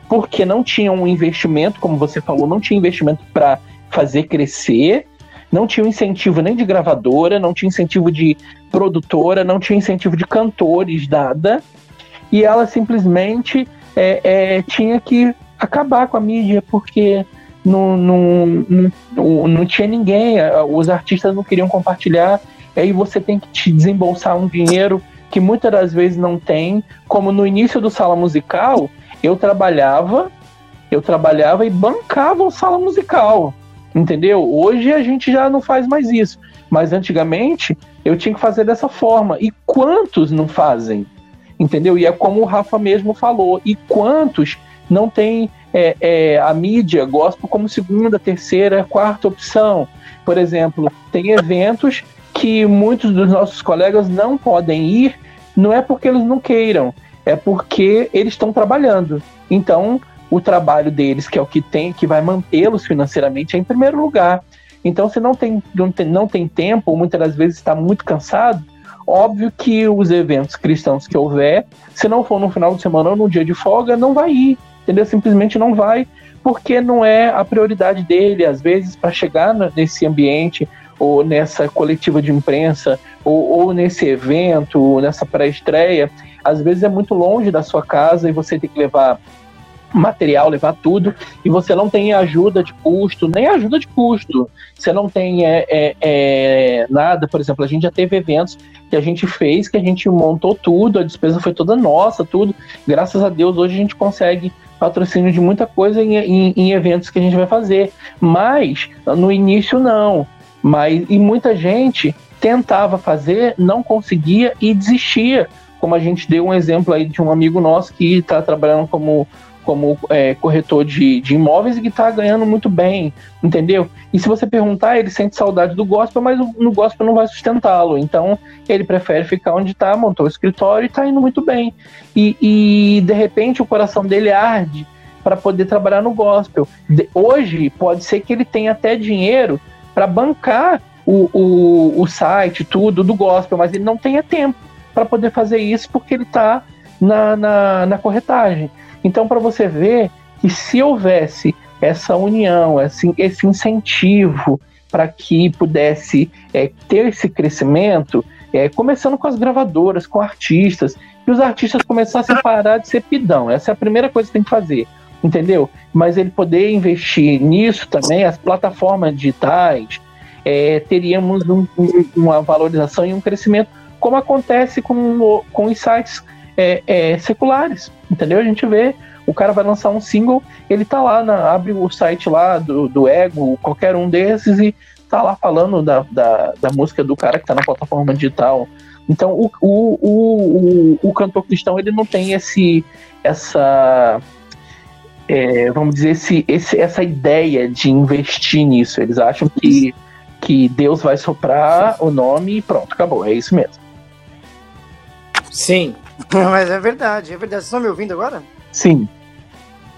porque não tinham um investimento, como você falou, não tinha investimento para fazer crescer, não tinha incentivo nem de gravadora, não tinha incentivo de produtora, não tinha incentivo de cantores, nada. E ela simplesmente é, é, tinha que acabar com a mídia, porque não, não, não, não tinha ninguém, os artistas não queriam compartilhar, aí você tem que te desembolsar um dinheiro que muitas das vezes não tem, como no início do sala musical, eu trabalhava, eu trabalhava e bancava o sala musical, entendeu? Hoje a gente já não faz mais isso, mas antigamente eu tinha que fazer dessa forma. E quantos não fazem? Entendeu? E é como o Rafa mesmo falou. E quantos não tem é, é, a mídia gospel como segunda, terceira, quarta opção? Por exemplo, tem eventos que muitos dos nossos colegas não podem ir, não é porque eles não queiram, é porque eles estão trabalhando. Então, o trabalho deles, que é o que tem, que vai mantê-los financeiramente, é em primeiro lugar. Então, se não tem, não tem, não tem tempo, ou muitas das vezes está muito cansado, óbvio que os eventos cristãos que houver, se não for no final de semana ou no dia de folga, não vai ir, entendeu? Simplesmente não vai, porque não é a prioridade dele, às vezes, para chegar nesse ambiente, ou nessa coletiva de imprensa, ou, ou nesse evento, ou nessa pré-estreia, às vezes é muito longe da sua casa e você tem que levar material, levar tudo, e você não tem ajuda de custo, nem ajuda de custo. Você não tem é, é, é, nada, por exemplo, a gente já teve eventos que a gente fez, que a gente montou tudo, a despesa foi toda nossa, tudo. Graças a Deus, hoje a gente consegue patrocínio de muita coisa em, em, em eventos que a gente vai fazer. Mas no início não. Mas e muita gente tentava fazer, não conseguia e desistia. Como a gente deu um exemplo aí de um amigo nosso que está trabalhando como como é, corretor de, de imóveis e que está ganhando muito bem, entendeu? E se você perguntar, ele sente saudade do gospel, mas no gospel não vai sustentá-lo. Então, ele prefere ficar onde está, montou o escritório e está indo muito bem. E, e, de repente, o coração dele arde para poder trabalhar no gospel. De, hoje, pode ser que ele tenha até dinheiro para bancar o, o, o site, tudo do gospel, mas ele não tenha tempo para poder fazer isso porque ele está na, na, na corretagem. Então, para você ver que se houvesse essa união, esse, esse incentivo para que pudesse é, ter esse crescimento, é, começando com as gravadoras, com artistas, e os artistas começassem a parar de ser pidão. Essa é a primeira coisa que tem que fazer, entendeu? Mas ele poder investir nisso também, as plataformas digitais, é, teríamos um, um, uma valorização e um crescimento, como acontece com, com os sites é, é, seculares, entendeu? A gente vê, o cara vai lançar um single, ele tá lá, na, abre o site lá do, do Ego, qualquer um desses, e tá lá falando da, da, da música do cara que tá na plataforma digital. Então, o, o, o, o, cantor cristão, ele não tem esse, essa, é, vamos dizer, esse, esse, essa ideia de investir nisso. Eles acham que, que Deus vai soprar o nome e pronto, acabou. É isso mesmo. Sim, [laughs] Mas é verdade, é verdade. Vocês estão me ouvindo agora? Sim.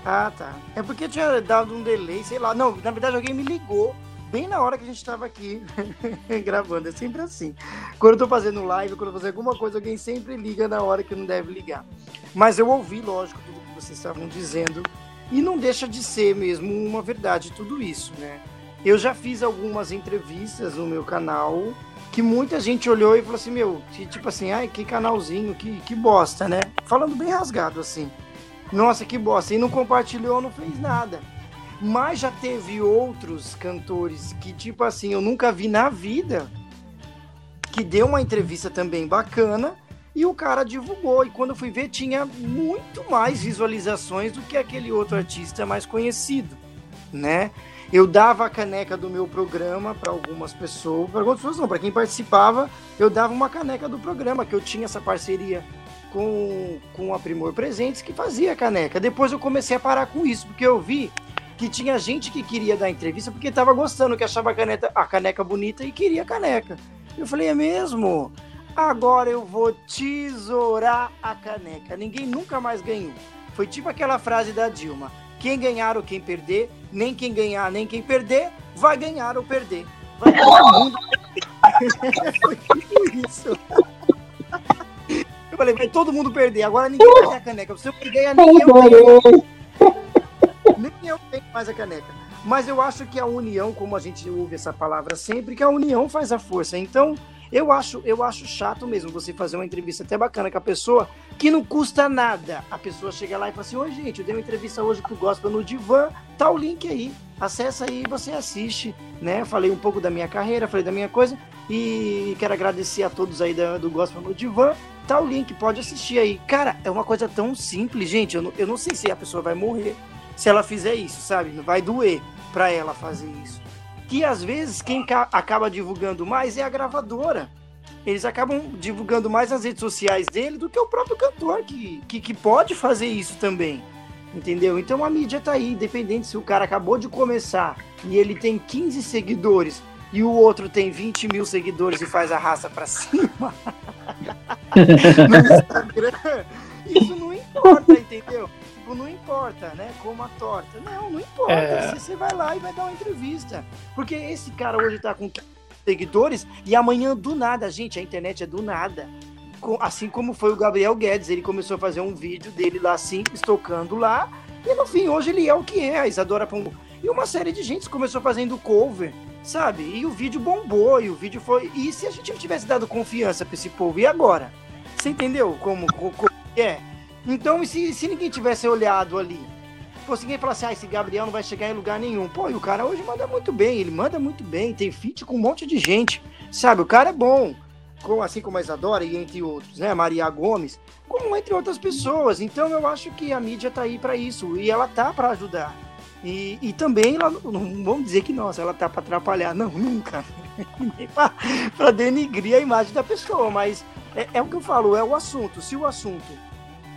Ah, tá. É porque tinha dado um delay, sei lá. Não, na verdade alguém me ligou bem na hora que a gente estava aqui [laughs] gravando. É sempre assim. Quando eu tô fazendo live, quando eu fazer alguma coisa, alguém sempre liga na hora que não deve ligar. Mas eu ouvi, lógico, tudo que vocês estavam dizendo. E não deixa de ser mesmo uma verdade tudo isso, né? Eu já fiz algumas entrevistas no meu canal que muita gente olhou e falou assim, meu, tipo assim, ai, que canalzinho, que, que bosta, né? Falando bem rasgado assim. Nossa, que bosta. E não compartilhou, não fez nada. Mas já teve outros cantores que, tipo assim, eu nunca vi na vida, que deu uma entrevista também bacana e o cara divulgou. E quando eu fui ver, tinha muito mais visualizações do que aquele outro artista mais conhecido, né? Eu dava a caneca do meu programa para algumas pessoas, para algumas pessoas não, para quem participava, eu dava uma caneca do programa, que eu tinha essa parceria com, com a Primor Presentes que fazia caneca. Depois eu comecei a parar com isso, porque eu vi que tinha gente que queria dar entrevista porque estava gostando, que achava a, caneta, a caneca bonita e queria a caneca. Eu falei, é mesmo? Agora eu vou tesourar a caneca. Ninguém nunca mais ganhou. Foi tipo aquela frase da Dilma quem ganhar ou quem perder, nem quem ganhar nem quem perder, vai ganhar ou perder. Vai todo mundo [laughs] isso. Eu falei, vai todo mundo perder. Agora ninguém vai ter a caneca. Se eu ganhar, nem eu tenho. Nem eu tenho mais a caneca. Mas eu acho que a união, como a gente ouve essa palavra sempre, que a união faz a força. Então, eu acho, eu acho chato mesmo você fazer uma entrevista até bacana com a pessoa que não custa nada. A pessoa chega lá e fala assim: Oi, gente, eu dei uma entrevista hoje pro Gospel no Divã, tá o link aí. Acessa aí e você assiste, né? Falei um pouco da minha carreira, falei da minha coisa e quero agradecer a todos aí do Gospel no Divã. Tá o link, pode assistir aí. Cara, é uma coisa tão simples, gente. Eu não, eu não sei se a pessoa vai morrer se ela fizer isso, sabe? Vai doer pra ela fazer isso. Que às vezes quem acaba divulgando mais é a gravadora. Eles acabam divulgando mais nas redes sociais dele do que o próprio cantor, que, que, que pode fazer isso também. Entendeu? Então a mídia tá aí, independente se o cara acabou de começar e ele tem 15 seguidores e o outro tem 20 mil seguidores e faz a raça para cima [laughs] no Instagram, isso não importa, entendeu? Não importa, né? Como a torta. Não, não importa. É... Você, vai lá e vai dar uma entrevista. Porque esse cara hoje tá com seguidores e amanhã do nada, gente, a internet é do nada. Assim como foi o Gabriel Guedes, ele começou a fazer um vídeo dele lá simples, tocando lá, e no fim, hoje ele é o que é, a Isadora Pombo. E uma série de gente começou fazendo cover sabe? E o vídeo bombou, e o vídeo foi. E se a gente tivesse dado confiança pra esse povo, e agora? Você entendeu como, como, como é? Então, se, se ninguém tivesse olhado ali? Fosse ninguém falasse, ah, esse Gabriel não vai chegar em lugar nenhum. Pô, e o cara hoje manda muito bem, ele manda muito bem, tem feat com um monte de gente, sabe? O cara é bom, assim como a Isadora e entre outros, né? Maria Gomes, como entre outras pessoas. Então, eu acho que a mídia tá aí para isso, e ela tá para ajudar. E, e também, ela, não vamos dizer que, nossa, ela tá para atrapalhar, não, [laughs] nunca. Para denigrir a imagem da pessoa, mas é, é, o que eu falo, é o assunto. Se o assunto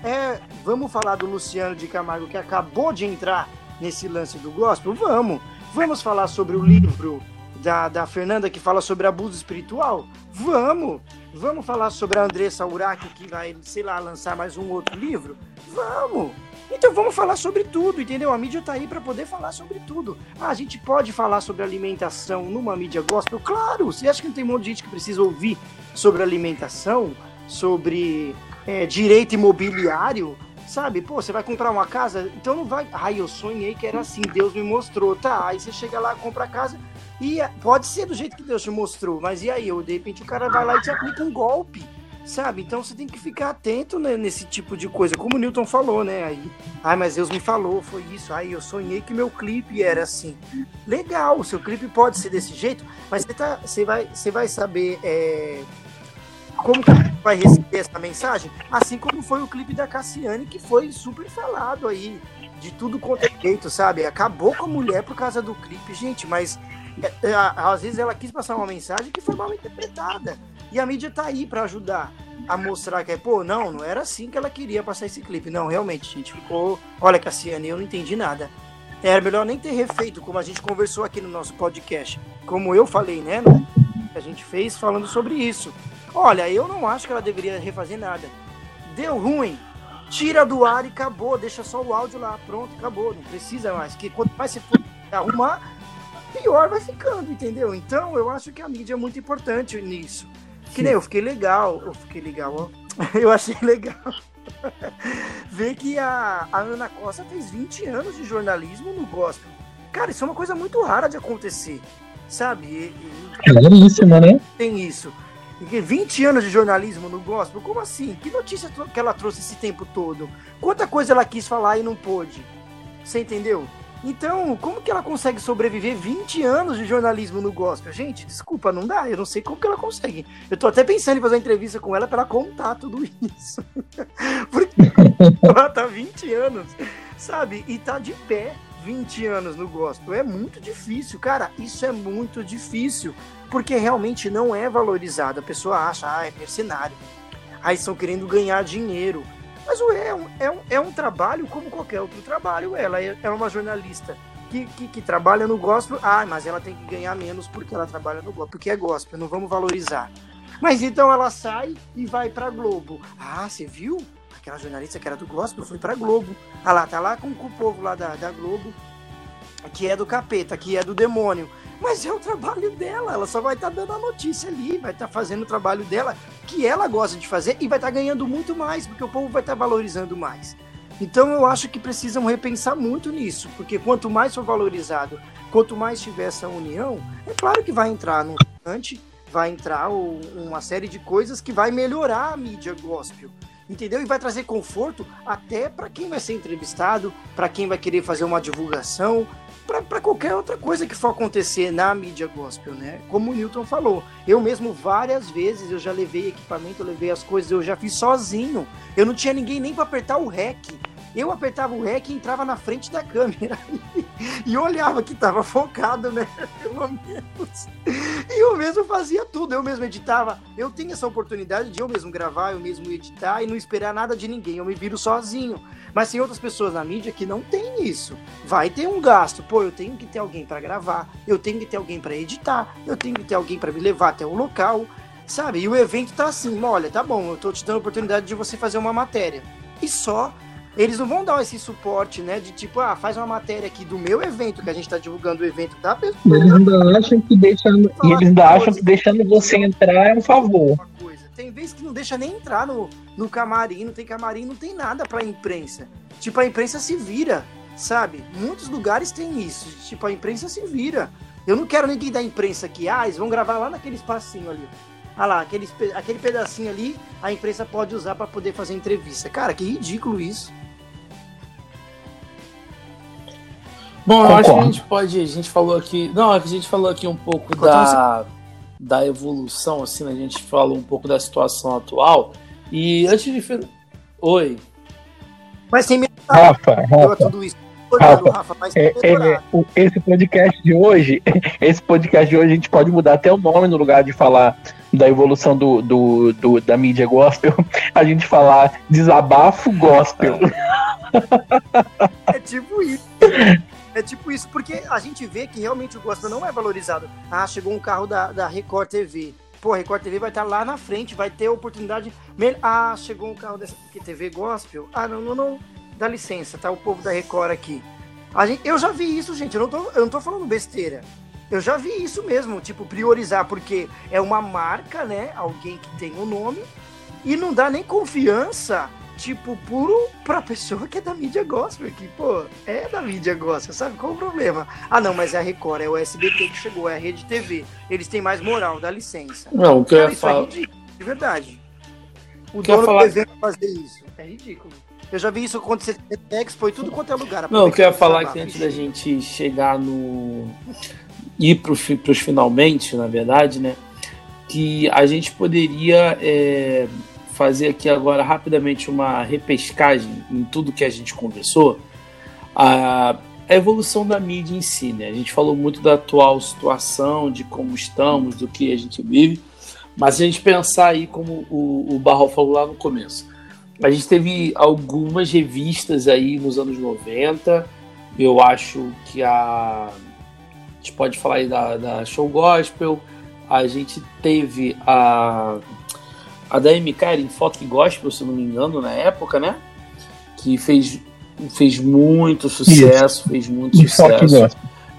é, vamos falar do Luciano de Camargo, que acabou de entrar nesse lance do gospel, vamos. Vamos falar sobre o livro da, da Fernanda que fala sobre abuso espiritual? Vamos. Vamos falar sobre a Andressa Urach, que vai, sei lá, lançar mais um outro livro? Vamos. Então vamos falar sobre tudo, entendeu? A mídia tá aí para poder falar sobre tudo. Ah, a gente pode falar sobre alimentação numa mídia gospel? Claro! Você acha que não tem um monte de gente que precisa ouvir sobre alimentação, sobre é, direito imobiliário? Sabe? Pô, você vai comprar uma casa, então não vai. Ai, eu sonhei que era assim, Deus me mostrou. Tá, aí você chega lá, compra a casa e é, pode ser do jeito que Deus te mostrou, mas e aí? De repente o cara vai lá e te aplica um golpe sabe? Então você tem que ficar atento né, nesse tipo de coisa, como o Newton falou, né? Aí, ai, mas Deus me falou, foi isso. Ai, eu sonhei que meu clipe era assim. Legal, seu clipe pode ser desse jeito, mas você, tá, vai, vai saber é, como que vai receber essa mensagem, assim como foi o clipe da Cassiane, que foi super falado aí, de tudo quanto é jeito, sabe? Acabou com a mulher por causa do clipe, gente, mas é, é, às vezes ela quis passar uma mensagem que foi mal interpretada. E a mídia tá aí para ajudar a mostrar que é, pô, não, não era assim que ela queria passar esse clipe. Não, realmente, gente, ficou. Olha, Cassiane, eu não entendi nada. Era melhor nem ter refeito, como a gente conversou aqui no nosso podcast. Como eu falei, né? A gente fez falando sobre isso. Olha, eu não acho que ela deveria refazer nada. Deu ruim, tira do ar e acabou. Deixa só o áudio lá, pronto, acabou. Não precisa mais. Que quanto mais você for arrumar, pior vai ficando, entendeu? Então eu acho que a mídia é muito importante nisso. Que nem eu fiquei legal, eu fiquei legal, ó. [laughs] Eu achei legal [laughs] ver que a, a Ana Costa fez 20 anos de jornalismo no gospel. Cara, isso é uma coisa muito rara de acontecer, sabe? Claríssima, né? Tem isso. 20 anos de jornalismo no gospel? Como assim? Que notícia que ela trouxe esse tempo todo? Quanta coisa ela quis falar e não pôde? Você entendeu? Então, como que ela consegue sobreviver 20 anos de jornalismo no gospel? Gente, desculpa, não dá. Eu não sei como que ela consegue. Eu tô até pensando em fazer uma entrevista com ela para contar tudo isso. [laughs] Porque ela tá 20 anos, sabe? E tá de pé 20 anos no gospel. É muito difícil, cara. Isso é muito difícil. Porque realmente não é valorizado. A pessoa acha, ah, é mercenário. Aí estão querendo ganhar dinheiro. Mas é um, é, um, é um trabalho como qualquer outro trabalho. Ela é, é uma jornalista que, que, que, trabalha no gospel. Ah, mas ela tem que ganhar menos porque ela trabalha no gospel, porque é gospel, não vamos valorizar. Mas então ela sai e vai pra Globo. Ah, você viu? Aquela jornalista que era do gospel foi pra Globo. Ah lá, tá lá com, o povo lá da, da Globo, que é do capeta, que é do demônio. Mas é o trabalho dela, ela só vai estar tá dando a notícia ali, vai estar tá fazendo o trabalho dela, que ela gosta de fazer, e vai estar tá ganhando muito mais, porque o povo vai estar tá valorizando mais. Então eu acho que precisam repensar muito nisso, porque quanto mais for valorizado, quanto mais tiver essa união, é claro que vai entrar no restaurante, vai entrar uma série de coisas que vai melhorar a mídia gospel entendeu? E vai trazer conforto até para quem vai ser entrevistado, para quem vai querer fazer uma divulgação, para qualquer outra coisa que for acontecer na mídia gospel, né? Como o Newton falou, eu mesmo várias vezes eu já levei equipamento, eu levei as coisas, eu já fiz sozinho. Eu não tinha ninguém nem para apertar o REC. Eu apertava o REC e entrava na frente da câmera [laughs] e olhava que estava focado, né? [laughs] Pelo menos. E eu mesmo fazia tudo, eu mesmo editava. Eu tenho essa oportunidade de eu mesmo gravar, eu mesmo editar e não esperar nada de ninguém. Eu me viro sozinho. Mas tem outras pessoas na mídia que não tem isso. Vai ter um gasto. Pô, eu tenho que ter alguém para gravar, eu tenho que ter alguém para editar, eu tenho que ter alguém para me levar até o local, sabe? E o evento tá assim: olha, tá bom, eu tô te dando a oportunidade de você fazer uma matéria. E só eles não vão dar esse suporte, né? De tipo, ah, faz uma matéria aqui do meu evento, que a gente tá divulgando o evento da pessoa. Eles ainda acham que deixando, e eles ainda acham que deixando você entrar é um favor. Tem vezes que não deixa nem entrar no, no camarim, não tem camarim, não tem nada pra imprensa. Tipo, a imprensa se vira, sabe? Muitos lugares tem isso. Tipo, a imprensa se vira. Eu não quero ninguém da imprensa aqui. Ah, eles vão gravar lá naquele espacinho ali. Ah lá, aquele, aquele pedacinho ali, a imprensa pode usar para poder fazer entrevista. Cara, que ridículo isso. Bom, eu acho que a gente pode. A gente falou aqui. Não, a gente falou aqui um pouco da, da evolução, assim, né? a gente falou um pouco da situação atual. E antes de. Oi. Mas tem Rafa, Rafa. Tudo isso. Rafa, Rafa é, é, esse podcast de hoje, [laughs] esse podcast de hoje a gente pode mudar até o nome no lugar de falar da evolução do, do, do da mídia gospel, [laughs] a gente falar desabafo gospel. É tipo isso. [laughs] É tipo isso, porque a gente vê que realmente o gospel não é valorizado. Ah, chegou um carro da, da Record TV. Pô, a Record TV vai estar lá na frente, vai ter oportunidade. Ah, chegou um carro dessa que TV gospel. Ah, não, não, não. Dá licença, tá o povo da Record aqui. A gente, eu já vi isso, gente. Eu não, tô, eu não tô falando besteira. Eu já vi isso mesmo, tipo, priorizar, porque é uma marca, né? Alguém que tem o um nome, e não dá nem confiança tipo, puro pra pessoa que é da mídia gospel, que, pô, é da mídia gospel, sabe? Qual o problema? Ah, não, mas é a Record, é o SBT que chegou, é a Rede TV. Eles têm mais moral, dá licença. Não, o que eu ia falar... É ridículo, de verdade. O dono falar... do evento fazer isso, é ridículo. Eu já vi isso acontecer no Expo e tudo quanto é lugar. Não, o que eu ia falar é que antes da gente chegar no... ir pro, pros finalmente, na verdade, né? Que a gente poderia... É fazer aqui agora rapidamente uma repescagem em tudo que a gente conversou, a, a evolução da mídia em si, né? A gente falou muito da atual situação, de como estamos, do que a gente vive, mas se a gente pensar aí como o, o Barral falou lá no começo, a gente teve algumas revistas aí nos anos 90, eu acho que a, a gente pode falar aí da, da Show Gospel, a gente teve a a da MK era em Folk Gospel, se não me engano, na época, né? Que fez, fez muito sucesso, Isso. fez muito sucesso.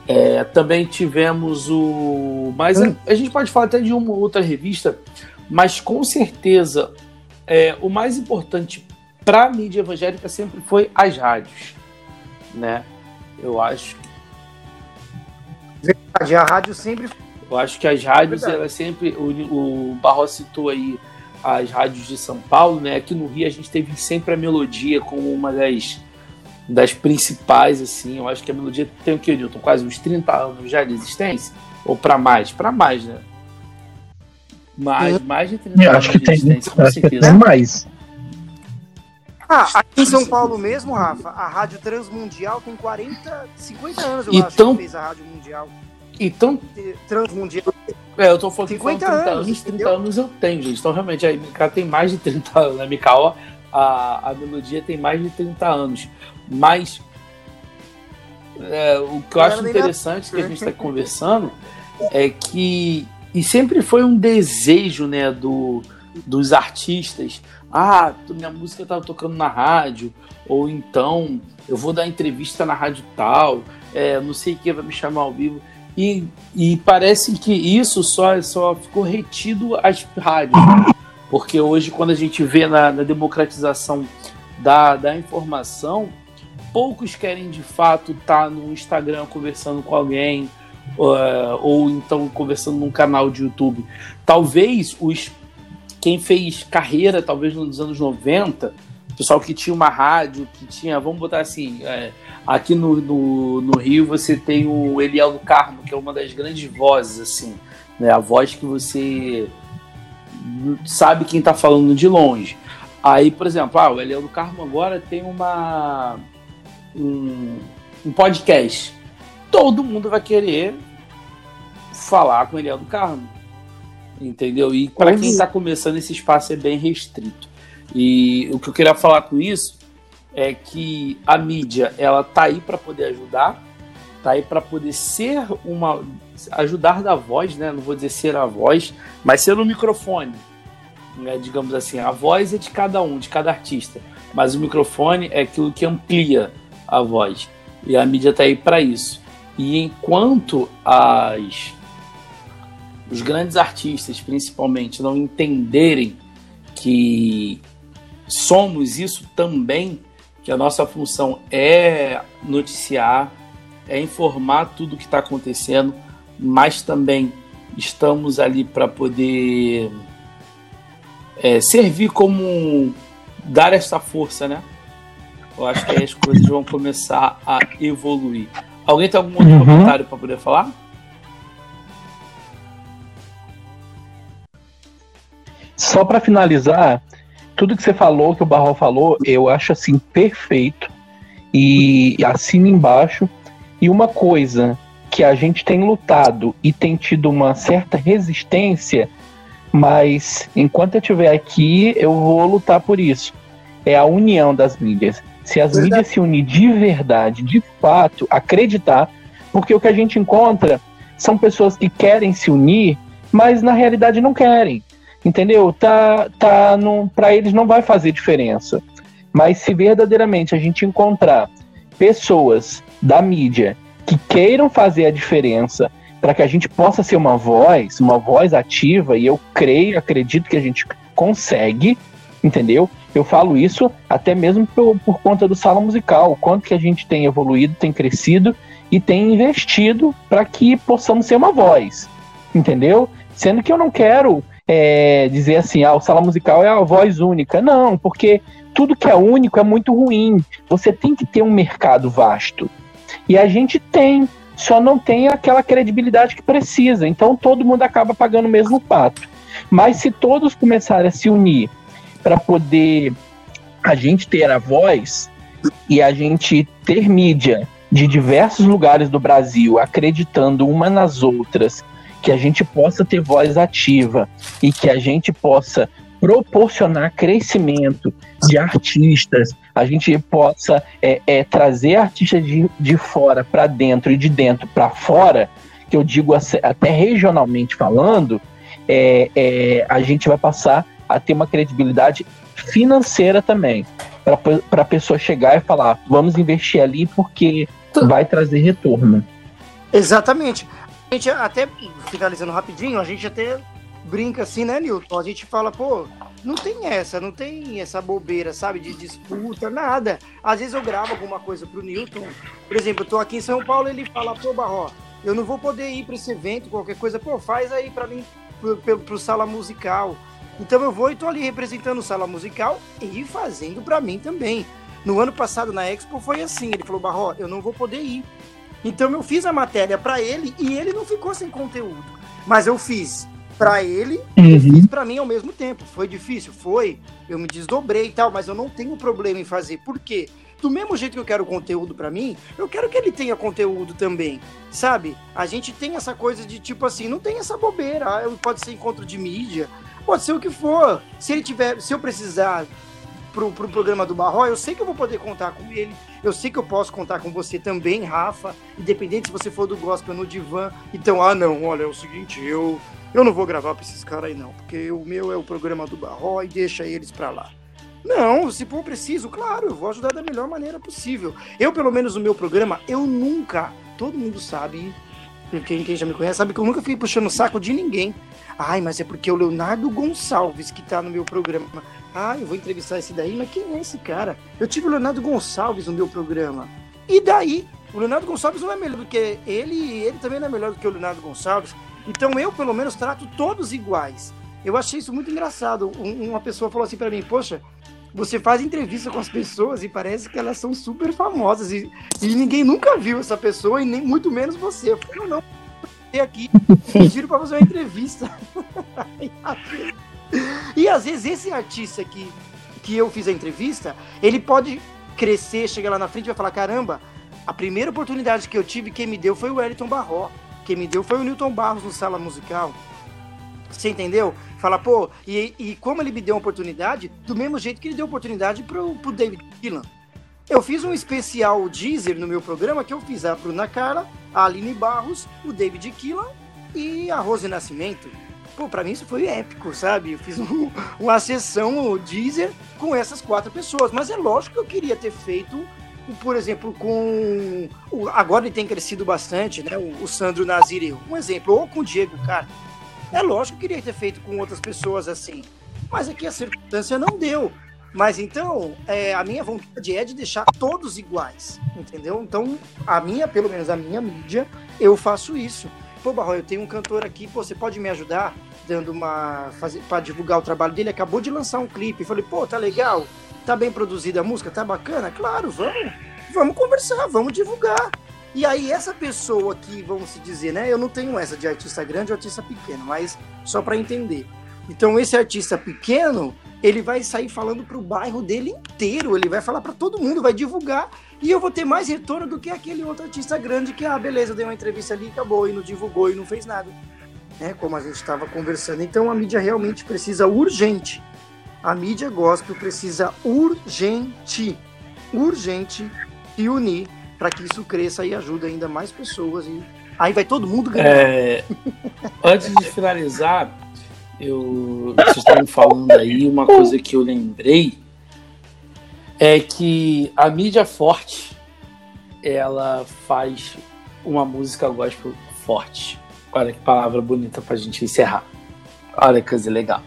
É, também tivemos o. Mas hum. a, a, gente pode falar até de uma outra revista, mas com certeza é, o mais importante para a mídia evangélica sempre foi as rádios, né? Eu acho. Verdade, a rádio sempre. Eu acho que as rádios, ela sempre. O, o Barro citou aí as rádios de São Paulo, né? Aqui no Rio a gente teve sempre a melodia como uma das, das principais, assim. Eu acho que a melodia tem o que, Newton? Quase uns 30 anos já de existência? Ou para mais? Para mais, né? Mais, mais de 30 eu anos acho que de existência, tem, com certeza. Tem mais. Ah, aqui em São Paulo mesmo, Rafa, a Rádio Transmundial tem 40, 50 anos, eu então, acho, que fez a Rádio Mundial. Então. Transmundial. É, eu tô falando 50 30 anos. anos 30 anos eu tenho, gente. Então, realmente, a MK tem mais de 30 anos. A MK, a, a melodia tem mais de 30 anos. Mas. É, o que eu acho interessante que a gente está conversando é que. E sempre foi um desejo, né, do, dos artistas. Ah, minha música tá tocando na rádio. Ou então, eu vou dar entrevista na rádio tal. É, não sei quem vai me chamar ao vivo. E, e parece que isso só, só ficou retido às rádios. Porque hoje, quando a gente vê na, na democratização da, da informação, poucos querem de fato estar tá no Instagram conversando com alguém, uh, ou então conversando num canal de YouTube. Talvez os quem fez carreira, talvez nos anos 90, pessoal que tinha uma rádio, que tinha, vamos botar assim, é, aqui no, no, no, Rio você tem o Eliel do Carmo, que é uma das grandes vozes, assim, né? A voz que você sabe quem está falando de longe. Aí, por exemplo, ah, o Eliel do Carmo agora tem uma um, um podcast. Todo mundo vai querer falar com o Eliel do Carmo. Entendeu? E para quem está começando, esse espaço é bem restrito. E o que eu queria falar com isso é que a mídia ela tá aí para poder ajudar, tá aí para poder ser uma ajudar da voz, né? Não vou dizer ser a voz, mas ser o microfone, né? digamos assim. A voz é de cada um, de cada artista, mas o microfone é aquilo que amplia a voz. E a mídia tá aí para isso. E enquanto as os grandes artistas, principalmente, não entenderem que somos isso também, que a nossa função é noticiar, é informar tudo o que está acontecendo, mas também estamos ali para poder é, servir como dar essa força, né? Eu acho que aí as coisas vão começar a evoluir. Alguém tem algum outro uhum. comentário para poder falar? Só para finalizar, tudo que você falou, que o Barro falou, eu acho assim perfeito e assino embaixo. E uma coisa que a gente tem lutado e tem tido uma certa resistência, mas enquanto eu estiver aqui, eu vou lutar por isso. É a união das mídias. Se as verdade. mídias se unirem de verdade, de fato, acreditar, porque o que a gente encontra são pessoas que querem se unir, mas na realidade não querem. Entendeu? Tá, tá para eles não vai fazer diferença. Mas se verdadeiramente a gente encontrar pessoas da mídia que queiram fazer a diferença para que a gente possa ser uma voz, uma voz ativa, e eu creio, acredito que a gente consegue, entendeu? Eu falo isso até mesmo por, por conta do sala musical, o quanto que a gente tem evoluído, tem crescido e tem investido para que possamos ser uma voz, entendeu? Sendo que eu não quero é, dizer assim, ah, o sala musical é a voz única. Não, porque tudo que é único é muito ruim. Você tem que ter um mercado vasto. E a gente tem, só não tem aquela credibilidade que precisa. Então todo mundo acaba pagando o mesmo pato. Mas se todos começarem a se unir para poder a gente ter a voz e a gente ter mídia de diversos lugares do Brasil acreditando uma nas outras que a gente possa ter voz ativa e que a gente possa proporcionar crescimento de artistas, a gente possa é, é, trazer artistas de, de fora para dentro e de dentro para fora, que eu digo até regionalmente falando, é, é, a gente vai passar a ter uma credibilidade financeira também, para a pessoa chegar e falar: vamos investir ali porque vai trazer retorno. Exatamente. A gente até, finalizando rapidinho, a gente até brinca assim, né, Newton? A gente fala, pô, não tem essa, não tem essa bobeira, sabe, de disputa, nada. Às vezes eu gravo alguma coisa pro Newton. Por exemplo, eu tô aqui em São Paulo, ele fala, pô, Barró, eu não vou poder ir para esse evento, qualquer coisa, pô, faz aí para mim, pro, pro, pro, sala musical. Então eu vou e tô ali representando o sala musical e fazendo para mim também. No ano passado na Expo foi assim, ele falou, Barró, eu não vou poder ir. Então eu fiz a matéria para ele e ele não ficou sem conteúdo. Mas eu fiz para ele uhum. e fiz para mim ao mesmo tempo. Foi difícil? Foi. Eu me desdobrei e tal, mas eu não tenho problema em fazer. Por quê? Do mesmo jeito que eu quero conteúdo para mim, eu quero que ele tenha conteúdo também. Sabe? A gente tem essa coisa de tipo assim, não tem essa bobeira. Ah, pode ser encontro de mídia, pode ser o que for. Se ele tiver, se eu precisar pro, pro programa do Barro, eu sei que eu vou poder contar com ele. Eu sei que eu posso contar com você também, Rafa, independente se você for do gospel no divã. Então, ah, não, olha, é o seguinte, eu, eu não vou gravar pra esses caras aí, não, porque o meu é o programa do Barro e deixa eles pra lá. Não, se for preciso, claro, eu vou ajudar da melhor maneira possível. Eu, pelo menos no meu programa, eu nunca, todo mundo sabe, quem, quem já me conhece sabe que eu nunca fui puxando o saco de ninguém. Ai, mas é porque é o Leonardo Gonçalves que tá no meu programa. Ah, eu vou entrevistar esse daí, mas quem é esse cara? Eu tive o Leonardo Gonçalves no meu programa. E daí? O Leonardo Gonçalves não é melhor do que ele, e ele também não é melhor do que o Leonardo Gonçalves. Então eu, pelo menos, trato todos iguais. Eu achei isso muito engraçado. uma pessoa falou assim para mim: Poxa, você faz entrevista com as pessoas e parece que elas são super famosas e, e ninguém nunca viu essa pessoa e nem muito menos você. Eu falei, não, não, aqui, [laughs] pediram para fazer uma entrevista. [laughs] e às vezes esse artista que, que eu fiz a entrevista, ele pode crescer, chegar lá na frente e vai falar, caramba, a primeira oportunidade que eu tive, quem me deu foi o Wellington Barró. Quem me deu foi o Newton Barros no Sala Musical. Você entendeu? Fala, pô, e, e como ele me deu uma oportunidade, do mesmo jeito que ele deu oportunidade pro, pro David Gillan. Eu fiz um especial Deezer no meu programa que eu fiz a Bruna Carla, a Aline Barros, o David Killan e a Rose Nascimento. Pô, pra mim isso foi épico, sabe? Eu fiz um, uma sessão Deezer com essas quatro pessoas. Mas é lógico que eu queria ter feito, por exemplo, com. Agora ele tem crescido bastante, né? O, o Sandro Nazir, um exemplo, ou com o Diego Carter é lógico que queria ter feito com outras pessoas assim, mas aqui a circunstância não deu. Mas então, é, a minha vontade é de deixar todos iguais, entendeu? Então, a minha, pelo menos a minha mídia, eu faço isso. Pô, Barro, eu tenho um cantor aqui, pô, você pode me ajudar dando uma. para divulgar o trabalho dele? Acabou de lançar um clipe. Falei, pô, tá legal? Tá bem produzida a música? Tá bacana? Claro, vamos. Vamos conversar, vamos divulgar. E aí, essa pessoa que, vamos se dizer, né? Eu não tenho essa de artista grande ou artista pequeno, mas só para entender. Então, esse artista pequeno, ele vai sair falando para o bairro dele inteiro, ele vai falar para todo mundo, vai divulgar, e eu vou ter mais retorno do que aquele outro artista grande que, ah, beleza, deu uma entrevista ali, acabou, e não divulgou e não fez nada. Né? Como a gente estava conversando. Então, a mídia realmente precisa urgente. A mídia gospel precisa urgente, urgente se unir para que isso cresça e ajude ainda mais pessoas. E aí vai todo mundo ganhar. É, antes de finalizar, eu, vocês estavam falando aí, uma coisa que eu lembrei é que a mídia forte ela faz uma música gospel forte. Olha que palavra bonita pra gente encerrar. Olha que coisa legal.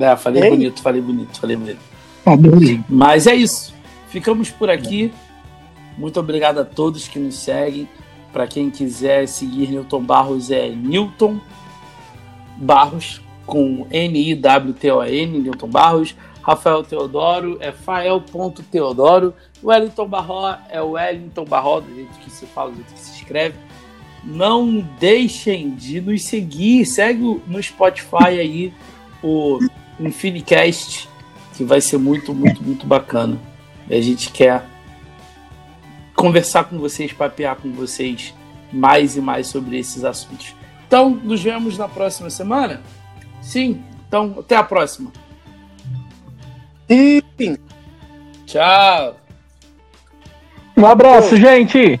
É, falei Ei. bonito, falei bonito, falei bonito. Mas é isso. Ficamos por aqui. Muito obrigado a todos que nos seguem. Para quem quiser seguir Newton Barros é Newton Barros com N-I-W-T-O-N, Newton Barros. Rafael Teodoro é Fael.teodoro. Wellington Barró é Wellington Barró, do jeito que se fala, do jeito que se escreve. Não deixem de nos seguir. Segue no Spotify aí o Infinicast, que vai ser muito, muito, muito bacana. A gente quer conversar com vocês, papear com vocês mais e mais sobre esses assuntos. Então, nos vemos na próxima semana? Sim. Então, até a próxima. Sim. Tchau. Um abraço, gente.